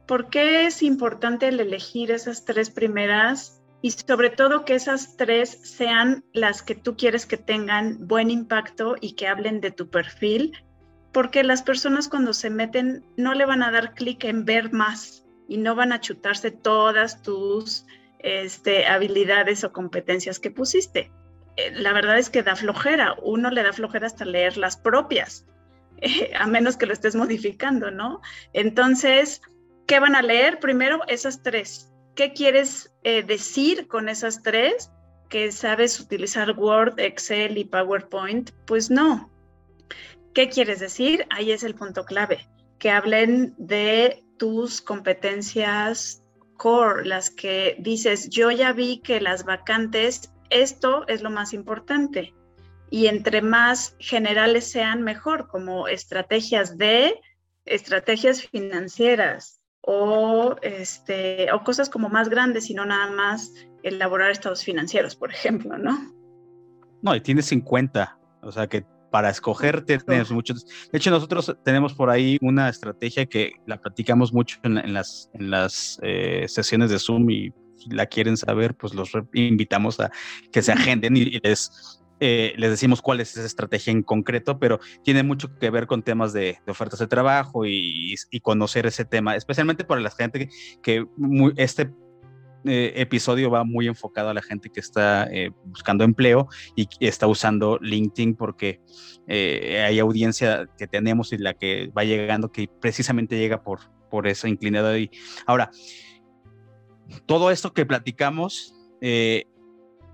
¿Por qué es importante el elegir esas tres primeras? Y sobre todo que esas tres sean las que tú quieres que tengan buen impacto y que hablen de tu perfil, porque las personas cuando se meten no le van a dar clic en ver más y no van a chutarse todas tus este, habilidades o competencias que pusiste. Eh, la verdad es que da flojera, uno le da flojera hasta leer las propias, a menos que lo estés modificando, ¿no? Entonces, ¿qué van a leer? Primero esas tres, ¿Qué quieres eh, decir con esas tres? ¿Que sabes utilizar Word, Excel y PowerPoint? Pues no. ¿Qué quieres decir? Ahí es el punto clave. Que hablen de tus competencias core, las que dices, yo ya vi que las vacantes, esto es lo más importante. Y entre más generales sean, mejor, como estrategias de, estrategias financieras, o, este, o cosas como más grandes y no nada más elaborar estados financieros, por ejemplo, ¿no? No, y tienes 50, o sea que para escogerte tienes muchos. De hecho, nosotros tenemos por ahí una estrategia que la platicamos mucho en, las, en las eh, sesiones de Zoom y si la quieren saber, pues los invitamos a que se agenden y les eh, les decimos cuál es esa estrategia en concreto, pero tiene mucho que ver con temas de, ofertas de trabajo y, conocer ese tema, especialmente para la gente que, este eh, episodio va muy enfocado a la gente que está eh, buscando empleo y está usando LinkedIn porque hay audiencia que tenemos y la que va llegando que precisamente llega por, por esa inclinada. Y ahora, todo esto que platicamos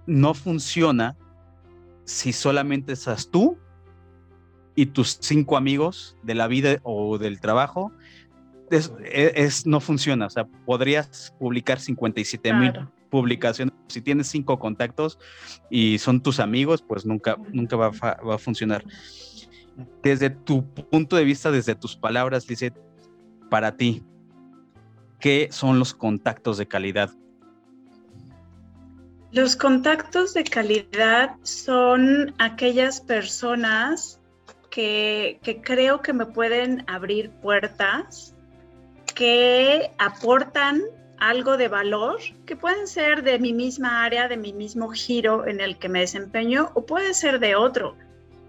no funciona si solamente estás tú y tus cinco amigos de la vida o del trabajo es, no funciona. O sea, podrías publicar 57 mil publicaciones. Si tienes cinco contactos y son tus amigos, pues nunca, nunca va, a funcionar. Desde tu punto de vista, desde tus palabras, dice, para ti, ¿qué son los contactos de calidad? Los contactos de calidad son aquellas personas que, que, creo que me pueden abrir puertas que aportan algo de valor, que pueden ser de mi misma área, de mi mismo giro en el que me desempeño, o puede ser de otro.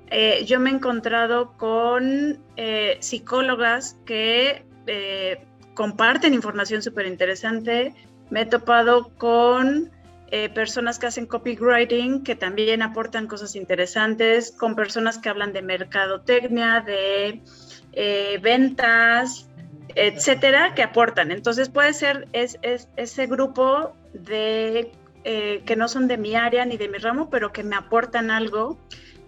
Eh, yo me he encontrado con eh, psicólogas que eh, comparten información súper interesante, me he topado con personas que hacen copywriting que también aportan cosas interesantes, con personas que hablan de mercadotecnia, de ventas, etcétera, que aportan. Entonces puede ser es, ese grupo de eh, que no son de mi área ni de mi ramo, pero que me aportan algo.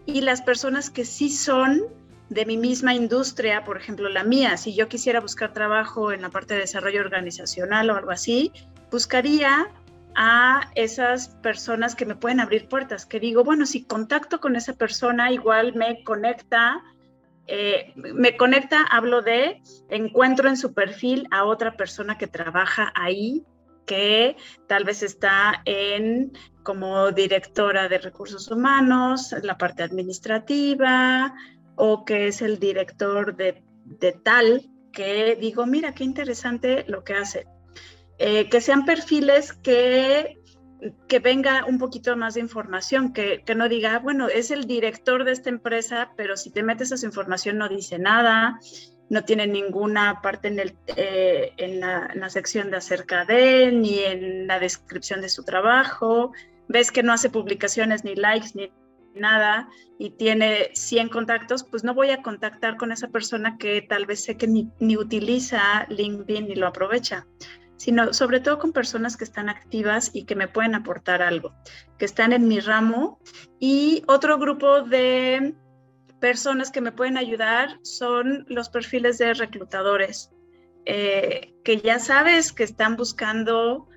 Y las personas que sí son de mi misma industria, por ejemplo la mía, si yo quisiera buscar trabajo en la parte de desarrollo organizacional o algo así, buscaría a esas personas que me pueden abrir puertas, que digo, bueno, si contacto con esa persona, igual me conecta eh, me conecta, hablo de, encuentro en su perfil a otra persona que trabaja ahí, que tal vez está en como directora de recursos humanos, la parte administrativa, o que es el director de, tal, que digo, mira, qué interesante lo que hace. Eh, que sean perfiles que que venga un poquito más de información, que, no diga, ah, bueno, es el director de esta empresa, pero si te metes a su información no dice nada, no tiene ninguna parte en, el, eh, en, la, sección de acerca de, ni en la descripción de su trabajo, ves que no hace publicaciones ni likes ni nada y tiene 100 contactos, pues no voy a contactar con esa persona que tal vez sé que ni, ni utiliza LinkedIn ni lo aprovecha sino sobre todo con personas que están activas y que me pueden aportar algo, que están en mi ramo. Y otro grupo de personas que me pueden ayudar son los perfiles de reclutadores, eh, que ya sabes que están buscando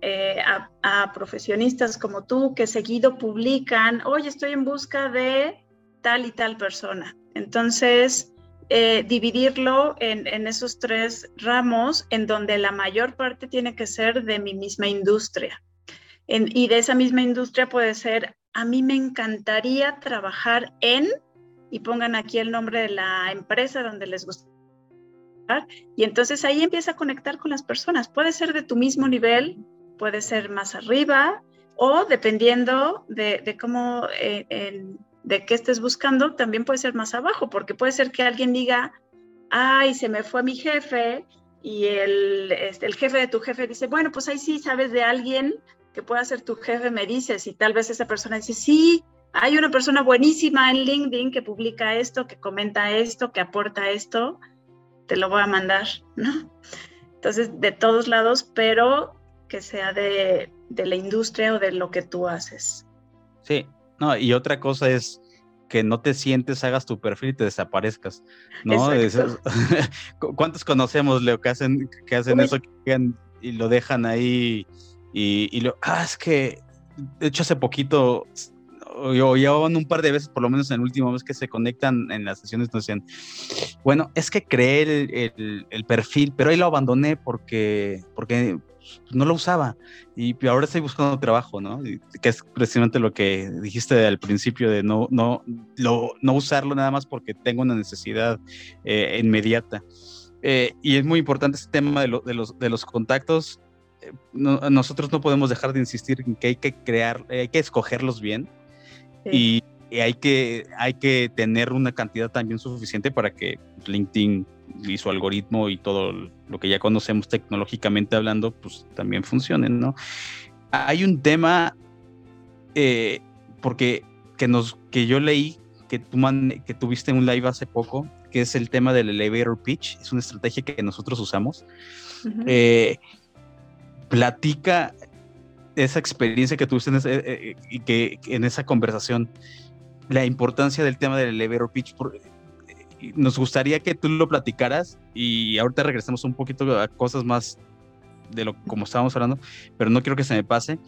eh, a, a, profesionistas como tú, que seguido publican, oye, estoy en busca de tal y tal persona. Entonces, eh, dividirlo en, esos tres ramos en donde la mayor parte tiene que ser de mi misma industria. y de esa misma industria puede ser, a mí me encantaría trabajar en, y pongan aquí el nombre de la empresa donde les gusta. Y entonces ahí empieza a conectar con las personas. Puede ser de tu mismo nivel, puede ser más arriba, o dependiendo de, cómo eh, de qué estés buscando, también puede ser más abajo, porque puede ser que alguien diga, ay, se me fue mi jefe, y el, este, el jefe de tu jefe dice, bueno, pues ahí sí sabes de alguien que pueda ser tu jefe, me dices, y tal vez esa persona dice, sí, hay una persona buenísima en LinkedIn que publica esto, que comenta esto, que aporta esto, te lo voy a mandar, ¿no? Entonces, de todos lados, pero que sea de, de la industria o de lo que tú haces. Sí, no, y otra cosa es que no te sientes, hagas tu perfil y te desaparezcas, ¿no? ¿Cuántos conocemos, Leo, que hacen, que hacen eso y lo dejan ahí y, lo, ah, es que, de hecho, hace poquito, o ya van un par de veces, por lo menos en el último mes que se conectan en las sesiones, nos decían, bueno, es que creé el, el perfil, pero ahí lo abandoné porque, porque no lo usaba y ahora estoy buscando trabajo, ¿no? Que es precisamente lo que dijiste al principio de no, no, no usarlo nada más porque tengo una necesidad eh, inmediata. Eh, y es muy importante este tema de, de, los, de los contactos. Eh, nosotros no podemos dejar de insistir en que hay que crear, hay que escogerlos bien y, hay, que, hay que tener una cantidad también suficiente para que LinkedIn y su algoritmo y todo lo que ya conocemos tecnológicamente hablando, pues también funcionen, ¿no? Hay un tema, eh, porque que, nos, que yo leí que, tú que tuviste un live hace poco, que es el tema del elevator pitch, es una estrategia que nosotros usamos. Eh, platica esa experiencia que tuviste en eh, y que, en esa conversación, la importancia del tema del elevator pitch. Nos gustaría que tú lo platicaras y ahorita regresemos un poquito a cosas más de lo como estábamos hablando, pero no quiero que se me pase.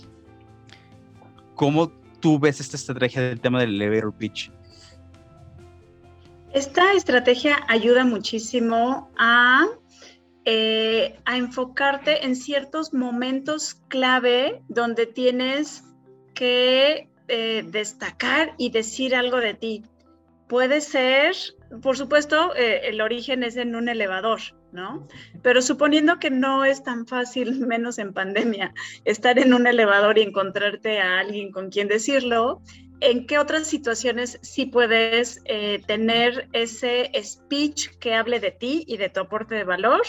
¿Cómo tú ves esta estrategia del tema del elevator pitch? Esta estrategia ayuda muchísimo a, eh, a enfocarte en ciertos momentos clave donde tienes que eh, destacar y decir algo de ti. Puede ser, por supuesto, eh, el origen es en un elevador, ¿no? Pero suponiendo que no es tan fácil, menos en pandemia, estar en un elevador y encontrarte a alguien con quien decirlo, ¿en qué otras situaciones sí puedes eh, tener ese speech que hable de ti y de tu aporte de valor?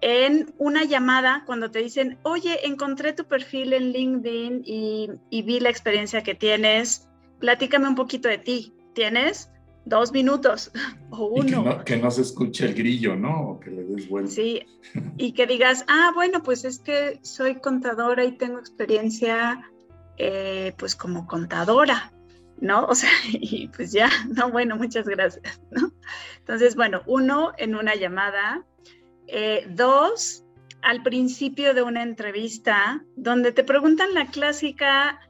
En una llamada, cuando te dicen, oye, encontré tu perfil en LinkedIn y, vi la experiencia que tienes, platícame un poquito de ti. ¿Tienes? Dos minutos o uno. que, no, se escuche el grillo, ¿no? O que le des vuelta. Sí, y que digas, ah, bueno, pues es que soy contadora y tengo experiencia eh, pues como contadora, ¿no? O sea, y pues ya, no, bueno, muchas gracias, ¿no? Entonces, bueno, uno, en una llamada. Eh, dos, al principio de una entrevista, donde te preguntan la clásica,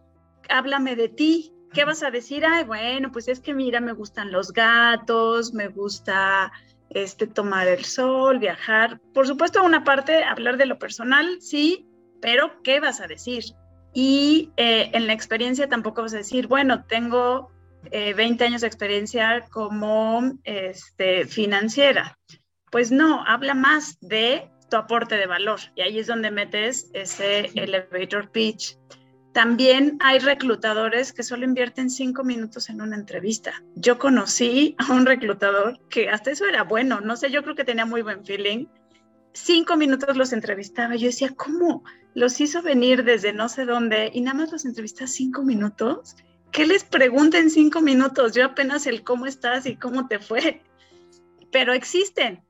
háblame de ti, ¿qué vas a decir? Ay, bueno, pues es que mira, me gustan los gatos, me gusta este, tomar el sol, viajar. Por supuesto, una parte, hablar de lo personal, sí, pero ¿qué vas a decir? Y eh, en la experiencia tampoco vas a decir, bueno, tengo 20 eh, años de experiencia como este, financiera. Pues no, habla más de tu aporte de valor y ahí es donde metes ese elevator pitch. También hay reclutadores que solo invierten cinco minutos en una entrevista. Yo conocí a un reclutador que hasta eso era bueno, no sé, yo creo que tenía muy buen feeling. Cinco minutos los entrevistaba. Yo decía, ¿cómo? los hizo venir desde no sé dónde y nada más los entrevista cinco minutos. ¿Qué les pregunta en cinco minutos? Yo apenas el cómo estás y cómo te fue. Pero existen.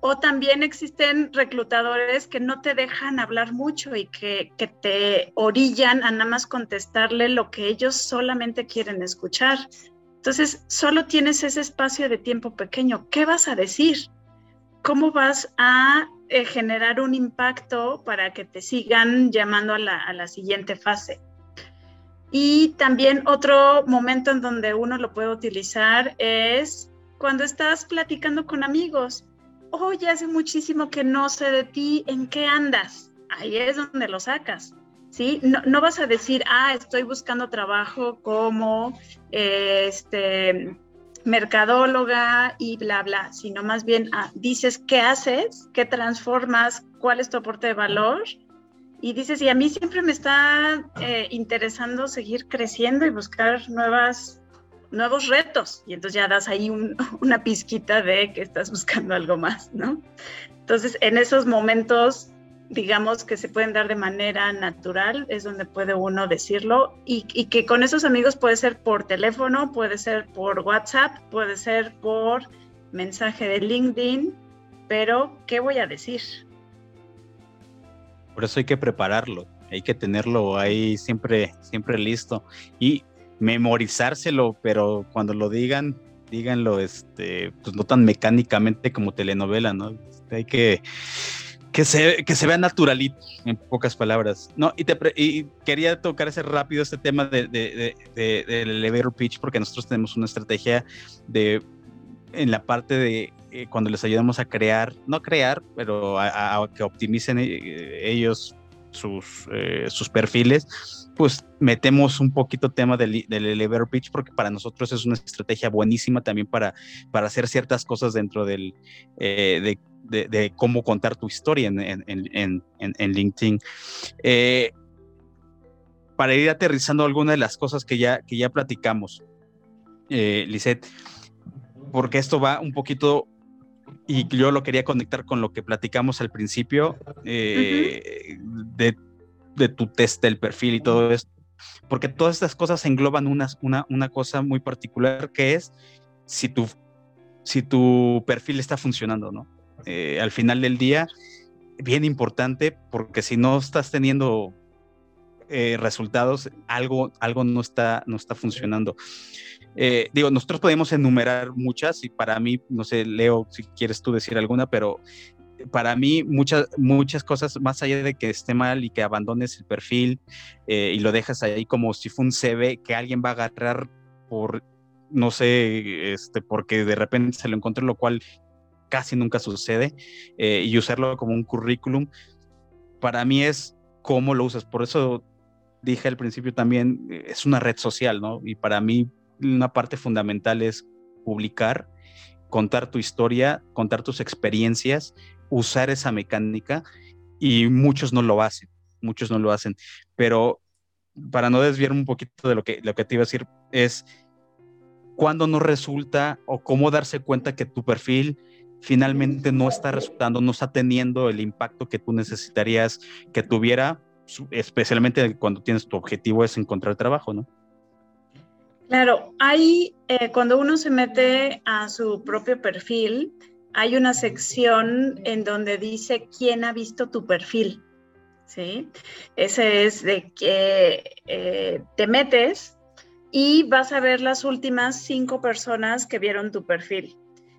O también existen reclutadores que no te dejan hablar mucho y que, te orillan a nada más contestarle lo que ellos solamente quieren escuchar. Entonces, solo tienes ese espacio de tiempo pequeño. ¿Qué vas a decir? ¿Cómo vas a eh, generar un impacto para que te sigan llamando a la, siguiente fase. Y también otro momento en donde uno lo puede utilizar es cuando estás platicando con amigos. Oye, hace muchísimo que no sé de ti, ¿en qué andas? Ahí es donde lo sacas. ¿sí? No, no vas a decir, ah, estoy buscando trabajo como este mercadóloga y bla, bla, sino más bien ah, dices qué haces, qué transformas, cuál es tu aporte de valor. Y dices, y a mí siempre me está eh, interesando seguir creciendo y buscar nuevas, nuevos retos. Y entonces ya das ahí una pizquita de que estás buscando algo más, ¿no? Entonces, en esos momentos digamos, que se pueden dar de manera natural, es donde puede uno decirlo, y, que con esos amigos puede ser por teléfono, puede ser por WhatsApp, puede ser por mensaje de LinkedIn, pero ¿qué voy a decir? Por eso hay que prepararlo, hay que tenerlo ahí siempre, siempre listo y memorizárselo, pero cuando lo digan, díganlo, este, pues no tan mecánicamente como telenovela, ¿no? Hay que que se, que se vea naturalito, en pocas palabras. No, y, te, y quería tocar ese rápido este tema de, de, de, del elevator pitch, porque nosotros tenemos una estrategia de en la parte de eh, cuando les ayudamos a crear, no crear, pero a, que optimicen eh, ellos sus, eh, sus perfiles, pues metemos un poquito tema del, del, elevator pitch porque para nosotros es una estrategia buenísima también para, para hacer ciertas cosas dentro del, de de, cómo contar tu historia en, en, en, LinkedIn. Eh, para ir aterrizando algunas de las cosas que ya, que ya platicamos, eh, porque esto va un poquito y yo lo quería conectar con lo que platicamos al principio eh, de, de, tu test del perfil y todo esto, porque todas estas cosas engloban una, una, una cosa muy particular que es si tu, si tu perfil está funcionando, ¿no? Eh, al final del día, bien importante, porque si no estás teniendo eh, resultados, algo, algo no, está, no está funcionando. Eh, digo, nosotros podemos enumerar muchas y para mí, no sé, Leo, si quieres tú decir alguna, pero para mí muchas, muchas cosas, más allá de que esté mal y que abandones el perfil eh, y lo dejas ahí como si fue un CV que alguien va a agarrar por, no sé, este, porque de repente se lo encontró, lo cual casi nunca sucede, eh, y usarlo como un currículum, para mí es cómo lo usas. Por eso dije al principio también, es una red social, ¿no? Y para mí una parte fundamental es publicar, contar tu historia, contar tus experiencias, usar esa mecánica y muchos no lo hacen, muchos no lo hacen. Pero para no desviar un poquito de lo que, lo que te iba a decir es cuándo no resulta o cómo darse cuenta que tu perfil finalmente no está resultando, no está teniendo el impacto que tú necesitarías que tuviera, especialmente cuando tienes tu objetivo es encontrar trabajo, ¿no? Claro, hay, eh, cuando uno se mete a su propio perfil, hay una sección en donde dice quién ha visto tu perfil. ¿sí? Ese es de que eh, te metes y vas a ver las últimas cinco personas que vieron tu perfil.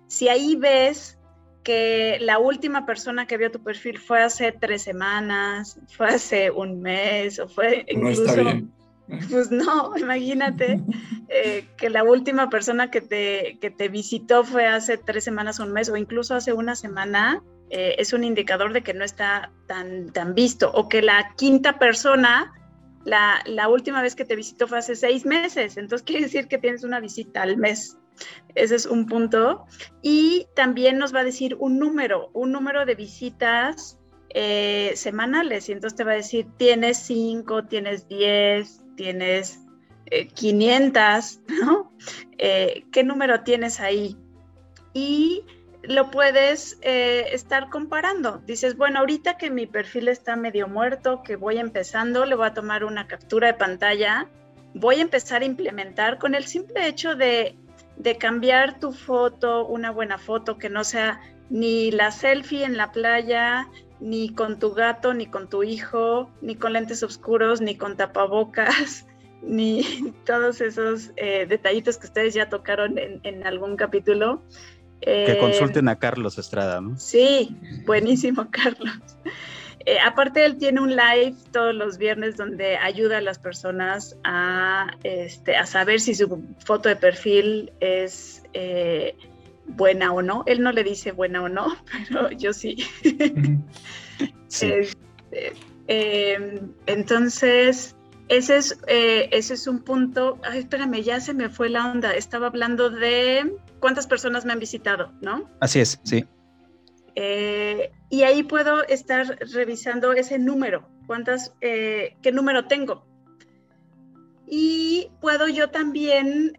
Si ahí ves que la última persona que vio tu perfil fue hace tres semanas, fue hace un mes o fue incluso... No está bien pues no, imagínate eh, que la última persona que te, que te visitó fue hace tres semanas, un mes o incluso hace una semana, eh, es un indicador de que no está tan, tan visto. O que la quinta persona, la, la última vez que te visitó fue hace seis meses. Entonces quiere decir que tienes una visita al mes. Ese es un punto. Y también nos va a decir un número, un número de visitas eh, semanales. Y entonces te va a decir, tienes cinco, tienes diez, tienes 500, eh, ¿no? Eh, ¿Qué número tienes ahí? Y lo puedes eh, estar comparando. Dices, bueno, ahorita que mi perfil está medio muerto, que voy empezando, le voy a tomar una captura de pantalla, voy a empezar a implementar con el simple hecho de, de cambiar tu foto, una buena foto que no sea ni la selfie en la playa, ni con tu gato, ni con tu hijo, ni con lentes oscuros, ni con tapabocas, ni todos esos eh, detallitos que ustedes ya tocaron en, algún capítulo. que eh, consulten a Carlos Estrada, ¿no? Sí, buenísimo, Carlos. Eh, aparte, él tiene un live todos los viernes donde ayuda a las personas a, este, a saber si su foto de perfil es buena o no. Él no le dice buena o no, pero yo sí. Este, em, entonces, ese es, eh, ese es un punto. Ay, espérame, ya se me fue la onda. Estaba hablando de cuántas personas me han visitado, ¿no? Así es, sí. Eh, y ahí puedo estar revisando ese número, cuántas, eh, qué número tengo. Y puedo yo también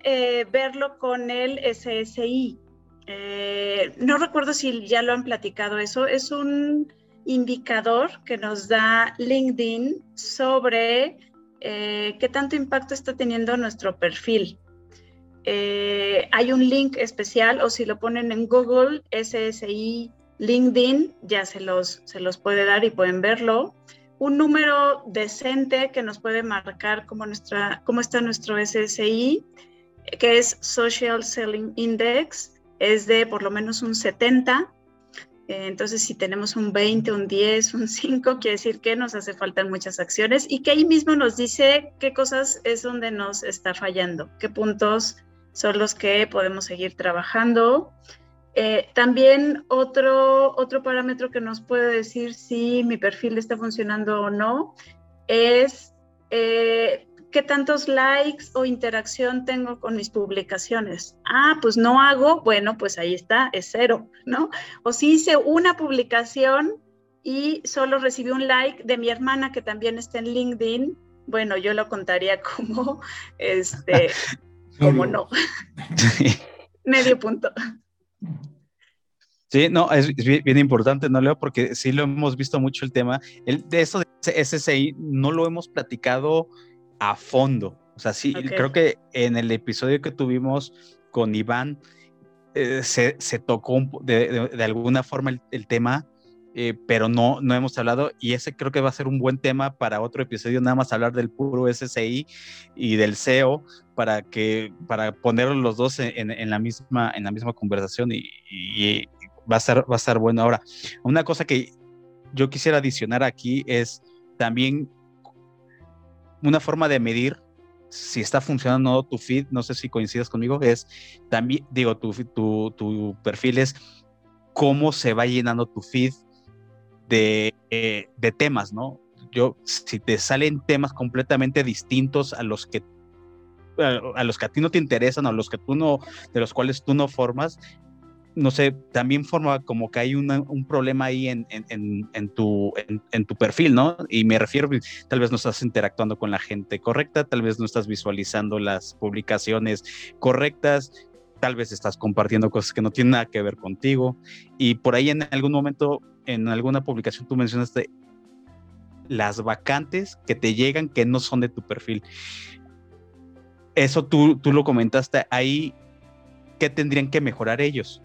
verlo con el SSI, no recuerdo si ya lo han platicado eso, es un indicador que nos da LinkedIn sobre eh, qué tanto impacto está teniendo nuestro perfil. Eh, hay un link especial o si lo ponen en Google, SSI LinkedIn, ya se los, se los puede dar y pueden verlo. Un número decente que nos puede marcar cómo, nuestra, cómo está nuestro SSI, que es Social Selling Index, es de por lo menos un 70. Eh, entonces, si tenemos un 20, un 10, un 5, quiere decir que nos hace falta muchas acciones y que ahí mismo nos dice qué cosas es donde nos está fallando, qué puntos son los que podemos seguir trabajando. Eh, también otro, otro parámetro que nos puede decir si mi perfil está funcionando o no es eh, ¿Qué tantos likes o interacción tengo con mis publicaciones? Ah, pues no hago, bueno, pues ahí está, es cero, ¿no? O si hice una publicación y solo recibí un like de mi hermana que también está en LinkedIn, bueno, yo lo contaría como, este, como no. Medio punto. Sí, no, es, bien, importante, ¿no, Leo? Porque sí lo hemos visto mucho el tema. El, de eso de SSI no lo hemos platicado a fondo. O sea, sí, creo que en el episodio que tuvimos con Iván eh, se, se, tocó de, de, alguna forma el, tema, eh, pero no, no hemos hablado y ese creo que va a ser un buen tema para otro episodio, nada más hablar del puro SSI y del SEO para que para poner los dos en, en, la misma en la misma conversación y, y, va a estar va a estar bueno. Ahora, una cosa que yo quisiera adicionar aquí es también una forma de medir si está funcionando tu feed, no sé si coincidas conmigo, es también, digo, tu, tu, tu perfil es cómo se va llenando tu feed de, eh, de temas, ¿no? Yo, si te salen temas completamente distintos a los que a, los que a ti no te interesan, a los que tú no, de los cuales tú no formas, no sé, también forma como que hay un problema ahí en, en, tu, en, tu perfil, ¿no? Y me refiero, tal vez no estás interactuando con la gente correcta, tal vez no estás visualizando las publicaciones correctas, tal vez estás compartiendo cosas que no tienen nada que ver contigo. Y por ahí en algún momento, en alguna publicación, tú mencionaste las vacantes que te llegan que no son de tu perfil. Eso tú, tú lo comentaste ahí. ¿Qué tendrían que mejorar ellos?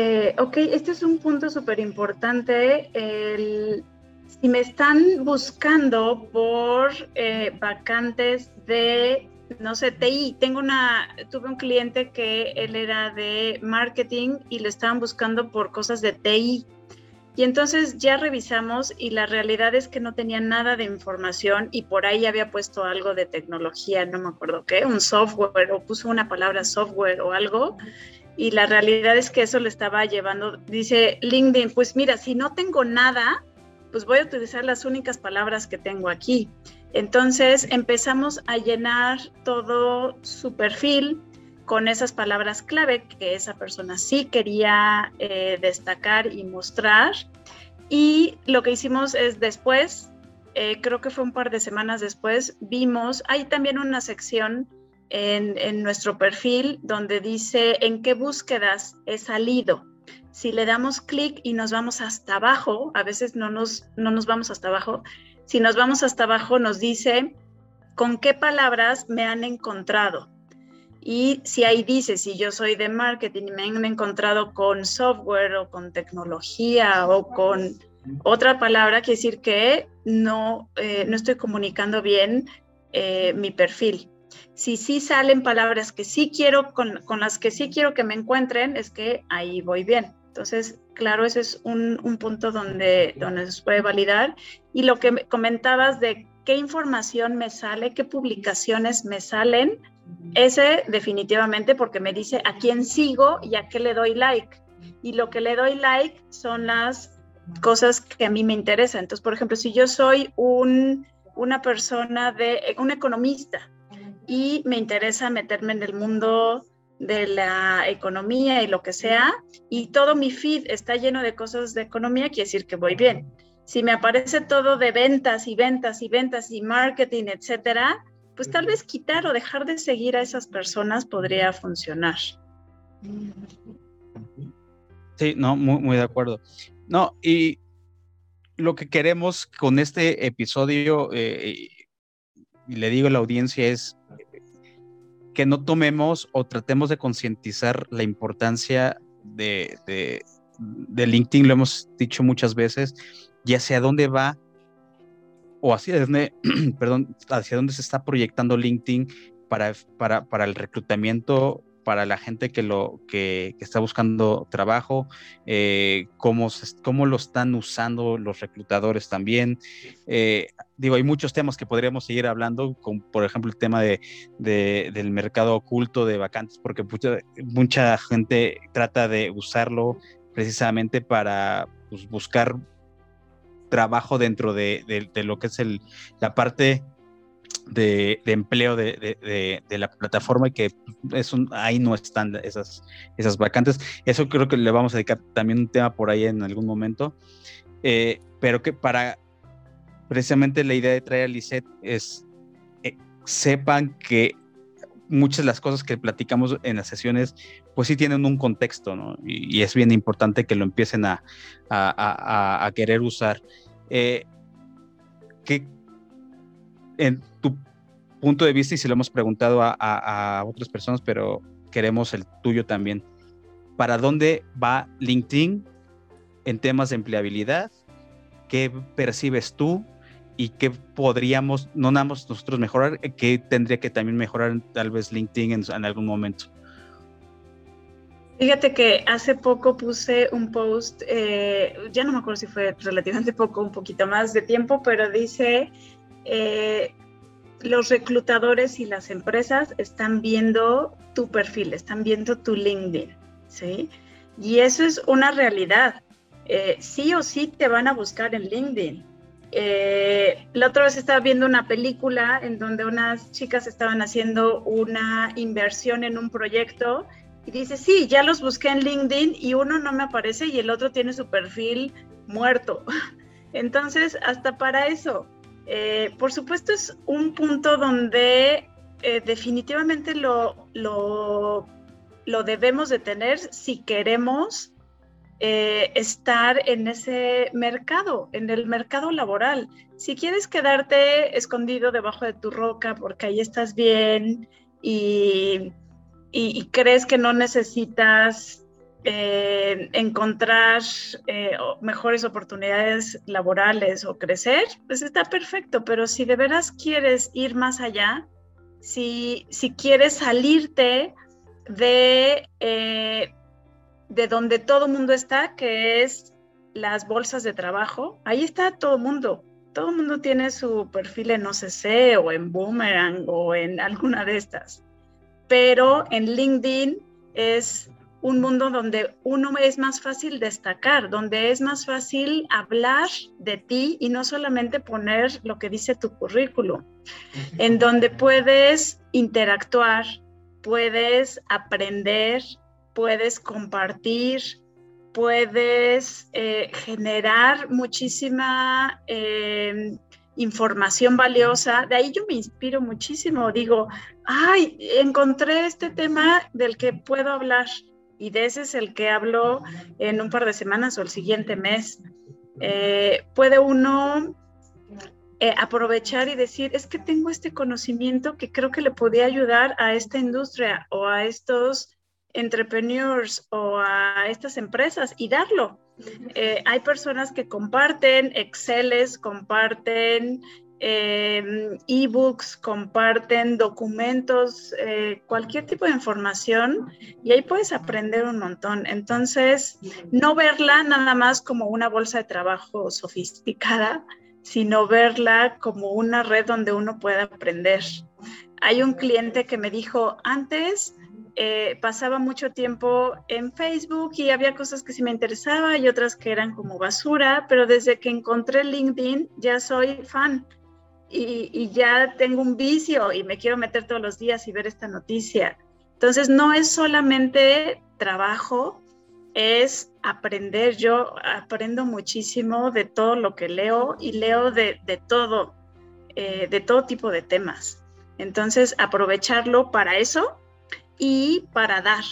Eh, ok, este es un punto súper importante. Si me están buscando por eh, vacantes de, no sé, TI, tengo una, tuve un cliente que él era de marketing y lo estaban buscando por cosas de TI. Y entonces ya revisamos y la realidad es que no tenía nada de información y por ahí había puesto algo de tecnología, no me acuerdo qué, un software o puso una palabra software o algo y la realidad es que eso le estaba llevando, dice LinkedIn, pues mira, si no tengo nada, pues voy a utilizar las únicas palabras que tengo aquí. Entonces empezamos a llenar todo su perfil con esas palabras clave que esa persona sí quería eh, destacar y mostrar. Y lo que hicimos es después, eh, creo que fue un par de semanas después, vimos, hay también una sección en, nuestro perfil donde dice en qué búsquedas he salido. Si le damos clic y nos vamos hasta abajo, a veces no nos, no nos vamos hasta abajo, si nos vamos hasta abajo nos dice con qué palabras me han encontrado. Y si ahí dice, si yo soy de marketing y me han encontrado con software o con tecnología o con otra palabra, quiere decir que no, eh, no estoy comunicando bien eh, mi perfil si sí salen palabras que sí quiero, con, las que sí quiero que me encuentren, es que ahí voy bien. Entonces, claro, ese es un, punto donde, donde se puede validar. Y lo que comentabas de qué información me sale, qué publicaciones me salen, ese definitivamente porque me dice a quién sigo y a qué le doy like. Y lo que le doy like son las cosas que a mí me interesan. Entonces, por ejemplo, si yo soy un, una persona de, un economista, y me interesa meterme en el mundo de la economía y lo que sea, y todo mi feed está lleno de cosas de economía, quiere decir que voy bien. Si me aparece todo de ventas y ventas y ventas y marketing, etcétera, pues tal vez quitar o dejar de seguir a esas personas podría funcionar. Sí, no, muy, muy de acuerdo. No, y lo que queremos con este episodio, eh, y le digo a la audiencia, es que no tomemos o tratemos de concientizar la importancia de, de, LinkedIn, lo hemos dicho muchas veces, y hacia dónde va o hacia dónde, perdón, hacia dónde se está proyectando LinkedIn para, para, para el reclutamiento para la gente que lo que, está buscando trabajo, eh, cómo, cómo, lo están usando los reclutadores también. Eh, digo, hay muchos temas que podríamos seguir hablando, como por ejemplo el tema de, del mercado oculto de vacantes, porque mucha, gente trata de usarlo precisamente para pues, buscar trabajo dentro de, de, lo que es el, la parte de, empleo de, la plataforma y que es ahí no están esas, esas vacantes. Eso creo que le vamos a dedicar también un tema por ahí en algún momento. Eh, pero que para precisamente la idea de traer a Lisette es eh, sepan que muchas de las cosas que platicamos en las sesiones, pues sí tienen un contexto, ¿no? Y, es bien importante que lo empiecen a, a, querer usar. Eh, ¿qué, en tu punto de vista, y si lo hemos preguntado a, otras personas, pero queremos el tuyo también, ¿para dónde va LinkedIn en temas de empleabilidad? ¿Qué percibes tú? y qué podríamos, no nada más nosotros mejorar, qué tendría que también mejorar tal vez LinkedIn en, algún momento. Fíjate que hace poco puse un post, eh, ya no me acuerdo si fue relativamente poco, un poquito más de tiempo, pero dice, eh, los reclutadores y las empresas están viendo tu perfil, están viendo tu LinkedIn, ¿sí? Y eso es una realidad. Eh, sí o sí te van a buscar en LinkedIn. Eh, la otra vez estaba viendo una película en donde unas chicas estaban haciendo una inversión en un proyecto y dice, sí, ya los busqué en LinkedIn y uno no me aparece y el otro tiene su perfil muerto. Entonces, hasta para eso, eh, por supuesto es un punto donde eh, definitivamente lo, lo, debemos de tener si queremos eh, estar en ese mercado, en el mercado laboral. Si quieres quedarte escondido debajo de tu roca porque ahí estás bien y, crees que no necesitas eh, encontrar eh, mejores oportunidades laborales o crecer, pues está perfecto, pero si de veras quieres ir más allá, si, si quieres salirte de de donde todo mundo está, que es las bolsas de trabajo. Ahí está todo mundo. Todo mundo tiene su perfil en OCC o en Boomerang o en alguna de estas. Pero en LinkedIn es un mundo donde uno es más fácil destacar, donde es más fácil hablar de ti y no solamente poner lo que dice tu currículum, en donde puedes interactuar, puedes aprender, puedes compartir, puedes eh, generar muchísima eh, información valiosa. De ahí yo me inspiro muchísimo. Digo, ay, encontré este tema del que puedo hablar y de ese es el que hablo en un par de semanas o el siguiente mes. Eh, puede uno aprovechar y decir, es que tengo este conocimiento que creo que le podía ayudar a esta industria o a estos entrepreneurs o a estas empresas y darlo. Eh, hay personas que comparten Exceles, comparten eh, ebooks, comparten documentos, eh, cualquier tipo de información y ahí puedes aprender un montón. Entonces, no verla nada más como una bolsa de trabajo sofisticada, sino verla como una red donde uno puede aprender. Hay un cliente que me dijo, antes eh, pasaba mucho tiempo en Facebook y había cosas que sí me interesaba y otras que eran como basura, pero desde que encontré LinkedIn ya soy fan y, ya tengo un vicio y me quiero meter todos los días y ver esta noticia. Entonces no es solamente trabajo, es aprender. Yo aprendo muchísimo de todo lo que leo y leo de, de todo, eh, de todo tipo de temas. Entonces aprovecharlo para eso y para dar.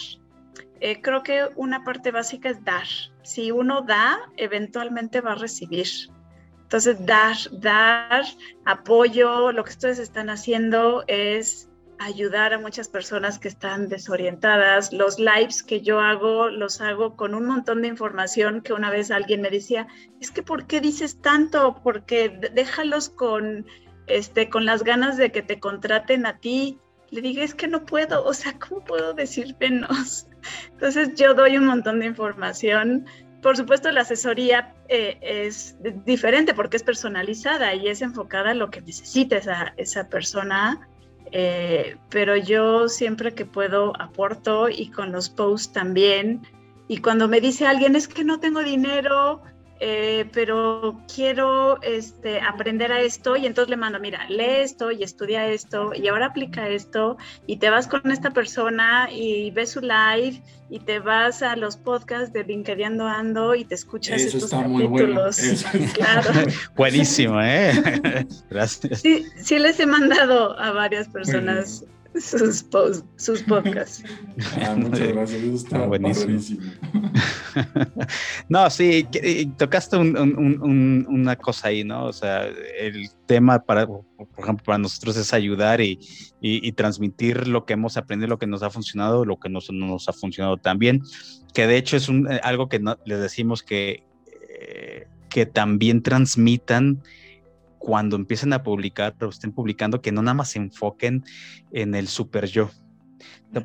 Eh, creo que una parte básica es dar. Si uno da, eventualmente va a recibir. Entonces, dar, dar apoyo, lo que ustedes están haciendo es ayudar a muchas personas que están desorientadas. Los lives que yo hago, los hago con un montón de información que una vez alguien me decía, es que ¿por qué dices tanto? Porque déjalos con, este, con las ganas de que te contraten a ti le dije, es que no puedo, o sea, ¿cómo puedo decir menos? Entonces yo doy un montón de información. Por supuesto, la asesoría eh, es diferente porque es personalizada y es enfocada a lo que necesita esa, esa persona, eh, pero yo siempre que puedo aporto y con los posts también. Y cuando me dice alguien, es que no tengo dinero, eh, pero quiero este, aprender a esto y entonces le mando, mira, lee esto y estudia esto y ahora aplica esto y te vas con esta persona y ves su live y te vas a los podcasts de LinkedIn Ando y te escuchas Eso estos está Muy bueno. Claro. Buenísimo, ¿eh? Gracias. Sí, sí les he mandado a varias personas sus, post, sus podcasts. Ah, muchas gracias, eso está buenísimo. no, sí, tocaste una cosa ahí, ¿no? O sea, el tema para, por ejemplo, para nosotros es ayudar y, transmitir lo que hemos aprendido, lo que nos ha funcionado, lo que no nos ha funcionado también, que de hecho es un, eh, algo que no, les decimos que, eh, que también transmitan cuando empiecen a publicar, pero estén publicando, que no nada más se enfoquen en el super yo,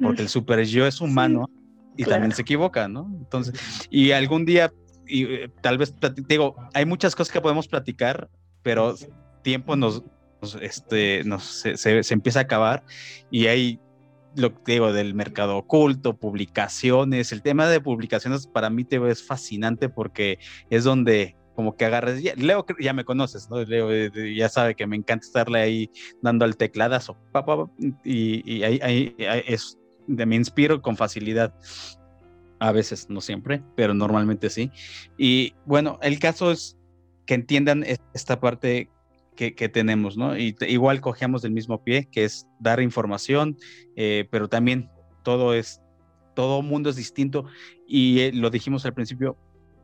porque el super yo es humano y también se equivoca, ¿no? Entonces, y algún día, y, eh, tal vez, digo, hay muchas cosas que podemos platicar, pero tiempo nos, este, nos, se, se, empieza a acabar y hay lo que digo del mercado oculto, publicaciones, el tema de publicaciones para mí te es fascinante porque es donde como que agarres, Leo ya me conoces, ¿no? Leo eh, ya sabe que me encanta estarle ahí dando al tecladazo, y, ahí, ahí, es, me inspiro con facilidad. A veces, no siempre, pero normalmente sí. Y bueno, el caso es que entiendan esta parte que, tenemos, ¿no? Y igual cogemos del mismo pie, que es dar información, eh, pero también todo es, todo mundo es distinto. Y eh, lo dijimos al principio,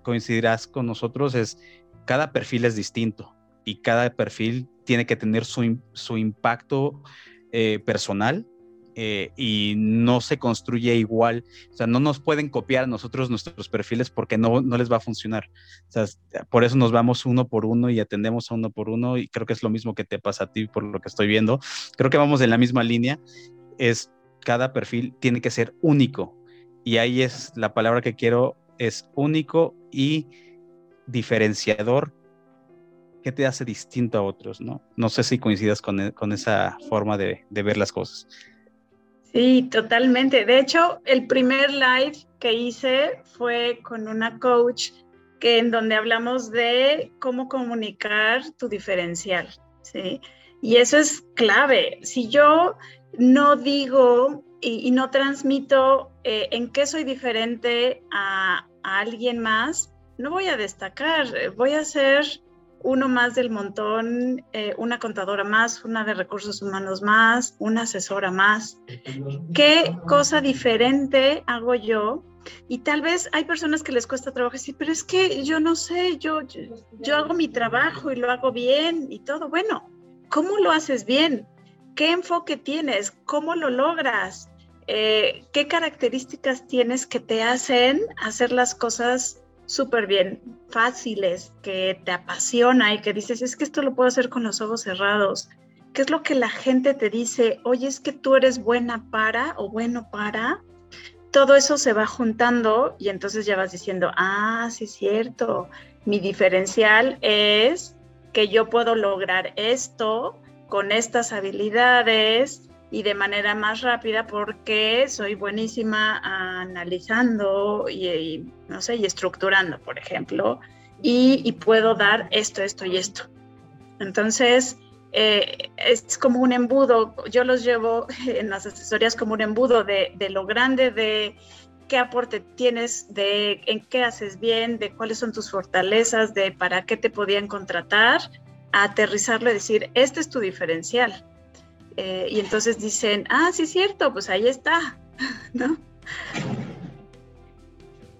coincidirás con nosotros es cada perfil es distinto y cada perfil tiene que tener su, su impacto eh, personal eh, y no se construye igual. O sea, no nos pueden copiar a nosotros nuestros perfiles porque no, no les va a funcionar. O sea, por eso nos vamos uno por uno y atendemos a uno por uno y creo que es lo mismo que te pasa a ti por lo que estoy viendo. Creo que vamos en la misma línea. Es cada perfil tiene que ser único y ahí es la palabra que quiero es único y diferenciador que te hace distinto a otros, ¿no? No sé si coincidas con, e, esa forma de, ver las cosas. Sí, totalmente. De hecho, el primer live que hice fue con una coach que en donde hablamos de cómo comunicar tu diferencial, ¿sí? Y eso es clave. Si yo no digo y, no transmito eh, en qué soy diferente a, alguien más, no voy a destacar, voy a ser uno más del montón, eh, una contadora más, una de recursos humanos más, una asesora más. ¿Qué cosa diferente hago yo? Y tal vez hay personas que les cuesta trabajo decir, pero es que yo no sé, yo, yo, hago mi trabajo y lo hago bien y todo. Bueno, ¿cómo lo haces bien? ¿Qué enfoque tienes? ¿Cómo lo logras? Eh, ¿Qué características tienes que te hacen hacer las cosas súper bien, fáciles, que te apasiona y que dices, es que esto lo puedo hacer con los ojos cerrados. ¿Qué es lo que la gente te dice? Oye, es que tú eres buena para o bueno para. Todo eso se va juntando y entonces ya vas diciendo, ah, sí es cierto, mi diferencial es que yo puedo lograr esto con estas habilidades y de manera más rápida porque soy buenísima analizando y, no sé, y estructurando, por ejemplo, y, puedo dar esto, esto y esto. Entonces, eh, es como un embudo, yo los llevo en las asesorías como un embudo de, de, lo grande de qué aporte tienes, de en qué haces bien, de cuáles son tus fortalezas, de para qué te podían contratar, a aterrizarlo y decir, este es tu diferencial eh, y entonces dicen, ah, sí cierto, pues ahí está, ¿no?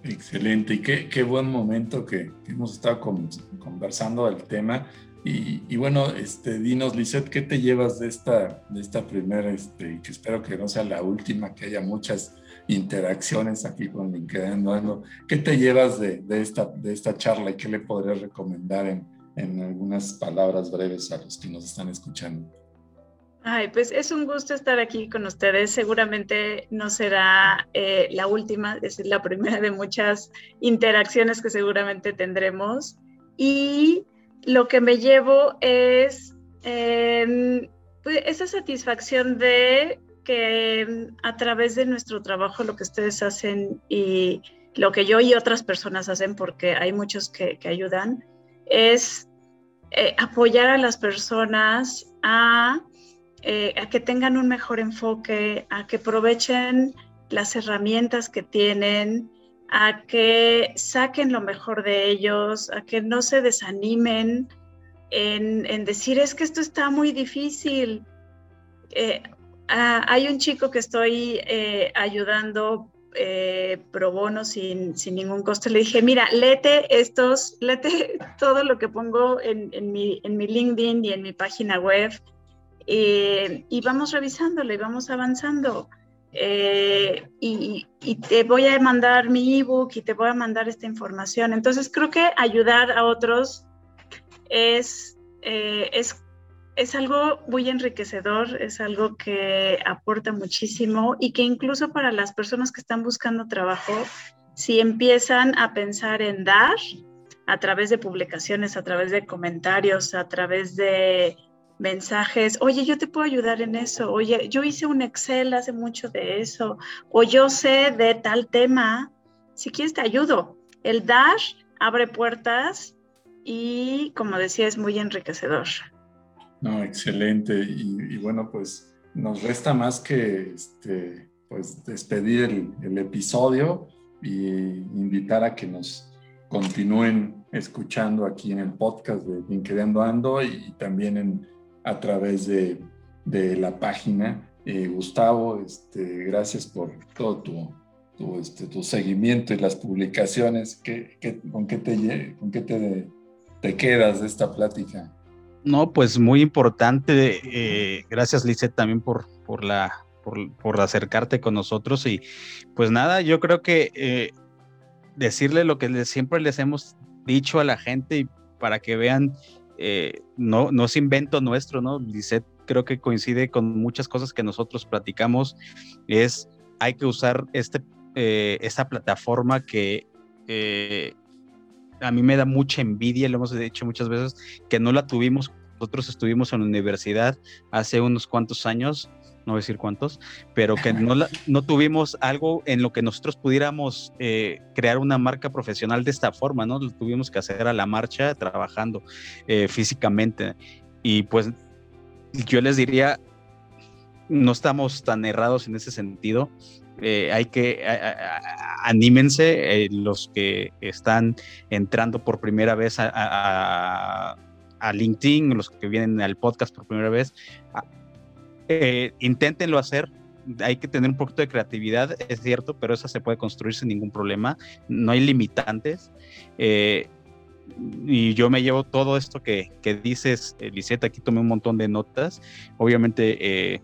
Excelente, y qué, buen momento que, hemos estado conversando del tema. Y, bueno, este, dinos, Lisette, ¿qué te llevas de esta, de esta primera, este, y que espero que no sea la última, que haya muchas interacciones aquí con LinkedIn? ¿Qué te llevas de, esta, de esta charla y qué le podrías recomendar en, en algunas palabras breves a los que nos están escuchando? Ay, pues es un gusto estar aquí con ustedes. Seguramente no será eh, la última, es la primera de muchas interacciones que seguramente tendremos. Y lo que me llevo es em, pues, esa satisfacción de que em, a través de nuestro trabajo, lo que ustedes hacen y lo que yo y otras personas hacen, porque hay muchos que, ayudan, es eh, apoyar a las personas a eh, a que tengan un mejor enfoque, a que aprovechen las herramientas que tienen, a que saquen lo mejor de ellos, a que no se desanimen en, decir es que esto está muy difícil. Eh, ah, hay un chico que estoy ayudando eh, pro bono sin, sin, ningún costo. Le dije, mira, léete estos, léete todo lo que pongo en, en, mi, en mi, LinkedIn y en mi página web eh, y vamos revisándolo y vamos avanzando. Eh, y, y, te voy a mandar mi ebook y te voy a mandar esta información. Entonces creo que ayudar a otros es, es es algo muy enriquecedor, es algo que aporta muchísimo y que incluso para las personas que están buscando trabajo, si empiezan a pensar en dar a través de publicaciones, a través de comentarios, a través de mensajes, oye, yo te puedo ayudar en eso, oye, yo hice un Excel hace mucho de eso, o yo sé de tal tema, si quieres te ayudo. El dar abre puertas y, como decía, es muy enriquecedor. No, excelente. Y, bueno, pues nos resta más que este, pues, despedir el, episodio y invitar a que nos continúen escuchando aquí en el podcast de LinkedIn Ando y también a través de, la página. Eh, Gustavo, este, gracias por todo tu, tu, este, tu, seguimiento y las publicaciones. ¿Qué, con qué, te, con qué te, te quedas de esta plática? No, pues muy importante. Eh, gracias, Lizeth, también por, por, la, por, acercarte con nosotros. Y pues nada, yo creo que eh, decirle lo que siempre les hemos dicho a la gente y para que vean, eh, no, no es invento nuestro, ¿no? Lizeth creo que coincide con muchas cosas que nosotros platicamos. Es, hay que usar este, esta plataforma que a mí me da mucha envidia, lo hemos dicho muchas veces, que no la tuvimos. Nosotros estuvimos en la universidad hace unos cuantos años, no decir cuántos, pero que no, no tuvimos algo en lo que nosotros pudiéramos eh, crear una marca profesional de esta forma, ¿no? Lo tuvimos que hacer a la marcha, trabajando eh, físicamente. Y pues yo les diría, no estamos tan errados en ese sentido. Eh, hay que anímense eh, los que están entrando por primera vez a, LinkedIn, los que vienen al podcast por primera vez, eh, inténtenlo hacer. Hay que tener un poquito de creatividad, es cierto, pero esa se puede construir sin ningún problema. No hay limitantes. y yo me llevo todo esto que, que dices, Lisette, aquí tomé un montón de notas. Obviamente,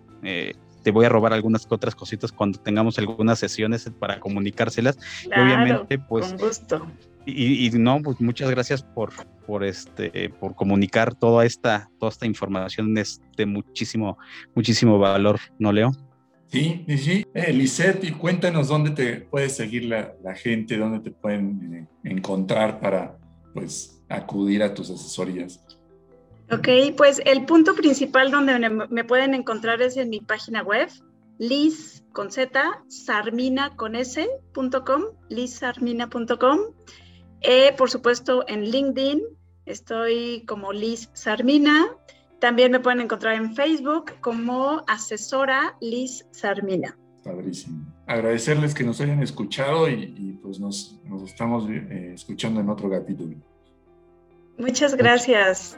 te voy a robar algunas otras cositas cuando tengamos algunas sesiones para comunicárselas. obviamente, pues. Con gusto. Y, no, pues muchas gracias por, por este, por comunicar toda esta, toda esta información es de muchísimo, muchísimo valor, ¿no, Leo? Sí, sí. Eh, y cuéntanos dónde te puede seguir la, la gente, dónde te pueden eh, encontrar para, pues, acudir a tus asesorías. Ok, pues el punto principal donde me pueden encontrar es en mi página web, liz con z, sarmina con s.com, lizsarmina.com. Eh, por supuesto, en LinkedIn estoy como Liz Sarmina. También me pueden encontrar en Facebook como asesora Liz Sarmina. Padrísimo. Agradecerles que nos hayan escuchado y, pues nos, estamos eh, escuchando en otro capítulo. Muchas gracias.